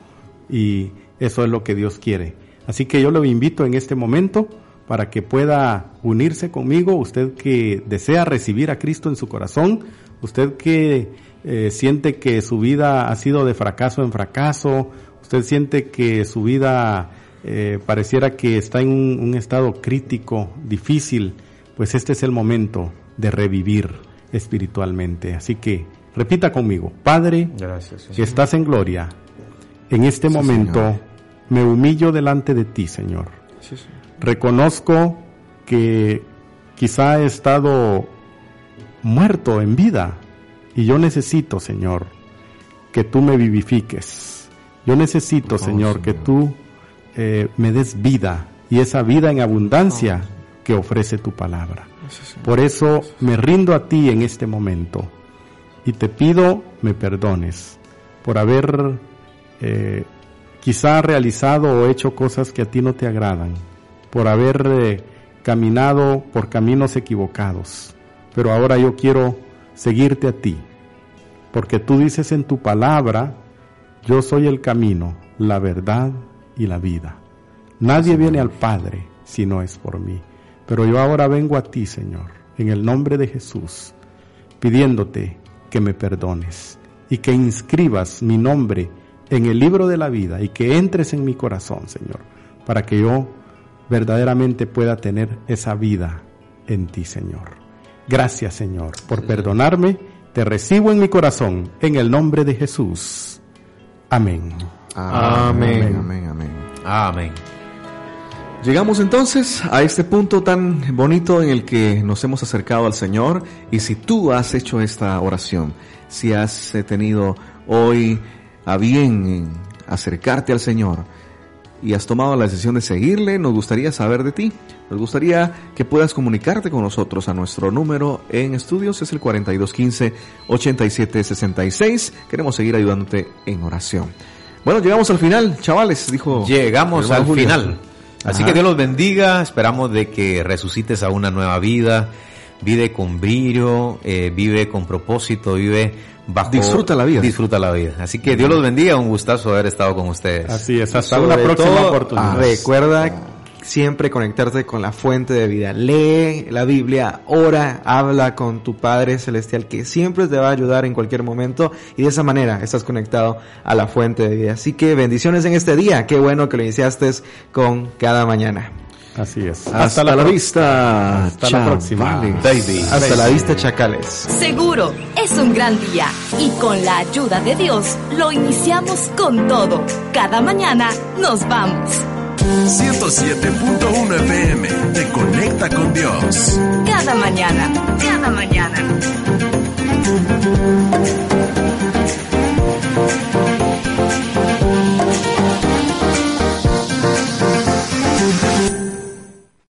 y eso es lo que Dios quiere. Así que yo lo invito en este momento para que pueda unirse conmigo, usted que desea recibir a Cristo en su corazón, usted que eh, siente que su vida ha sido de fracaso en fracaso, usted siente que su vida eh, pareciera que está en un, un estado crítico, difícil, pues este es el momento de revivir espiritualmente. Así que repita conmigo, Padre, Gracias. que estás en gloria, en este momento Señor. me humillo delante de ti, Señor. Reconozco que quizá he estado muerto en vida y yo necesito, Señor, que tú me vivifiques. Yo necesito, favor, Señor, que tú eh, me des vida y esa vida en abundancia que ofrece tu palabra. Por eso me rindo a ti en este momento y te pido me perdones por haber eh, quizá realizado o hecho cosas que a ti no te agradan, por haber eh, caminado por caminos equivocados. Pero ahora yo quiero seguirte a ti, porque tú dices en tu palabra, yo soy el camino, la verdad y la vida. Nadie viene al Padre si no es por mí. Pero yo ahora vengo a ti, Señor, en el nombre de Jesús, pidiéndote que me perdones y que inscribas mi nombre en el libro de la vida y que entres en mi corazón, Señor, para que yo verdaderamente pueda tener esa vida en ti, Señor. Gracias, Señor, por perdonarme. Te recibo en mi corazón, en el nombre de Jesús. Amén. Amén, amén, amén. Amén. Llegamos entonces a este punto tan bonito en el que nos hemos acercado al Señor y si tú has hecho esta oración, si has eh, tenido hoy a bien eh, acercarte al Señor y has tomado la decisión de seguirle, nos gustaría saber de ti. Nos gustaría que puedas comunicarte con nosotros a nuestro número en estudios, es el 4215-8766. Queremos seguir ayudándote en oración. Bueno, llegamos al final, chavales, dijo. Llegamos al Julio. final. Así Ajá. que Dios los bendiga. Esperamos de que resucites a una nueva vida. Vive con brillo, eh, vive con propósito, vive bajo... Disfruta la vida. Disfruta la vida. Así que Dios los bendiga. Un gustazo haber estado con ustedes. Así es, hasta Sobre una próxima todo, oportunidad. Recuerda siempre conectarte con la fuente de vida. Lee la Biblia, ora, habla con tu Padre Celestial que siempre te va a ayudar en cualquier momento y de esa manera estás conectado a la fuente de vida. Así que bendiciones en este día. Qué bueno que lo iniciaste con cada mañana. Así es. Hasta, la, vista. Hasta la próxima. Baby. Hasta la vista, chacales. Seguro, es un gran día y con la ayuda de Dios lo iniciamos con todo. Cada mañana nos vamos. 107.1 FM te conecta con Dios. Cada mañana, cada mañana.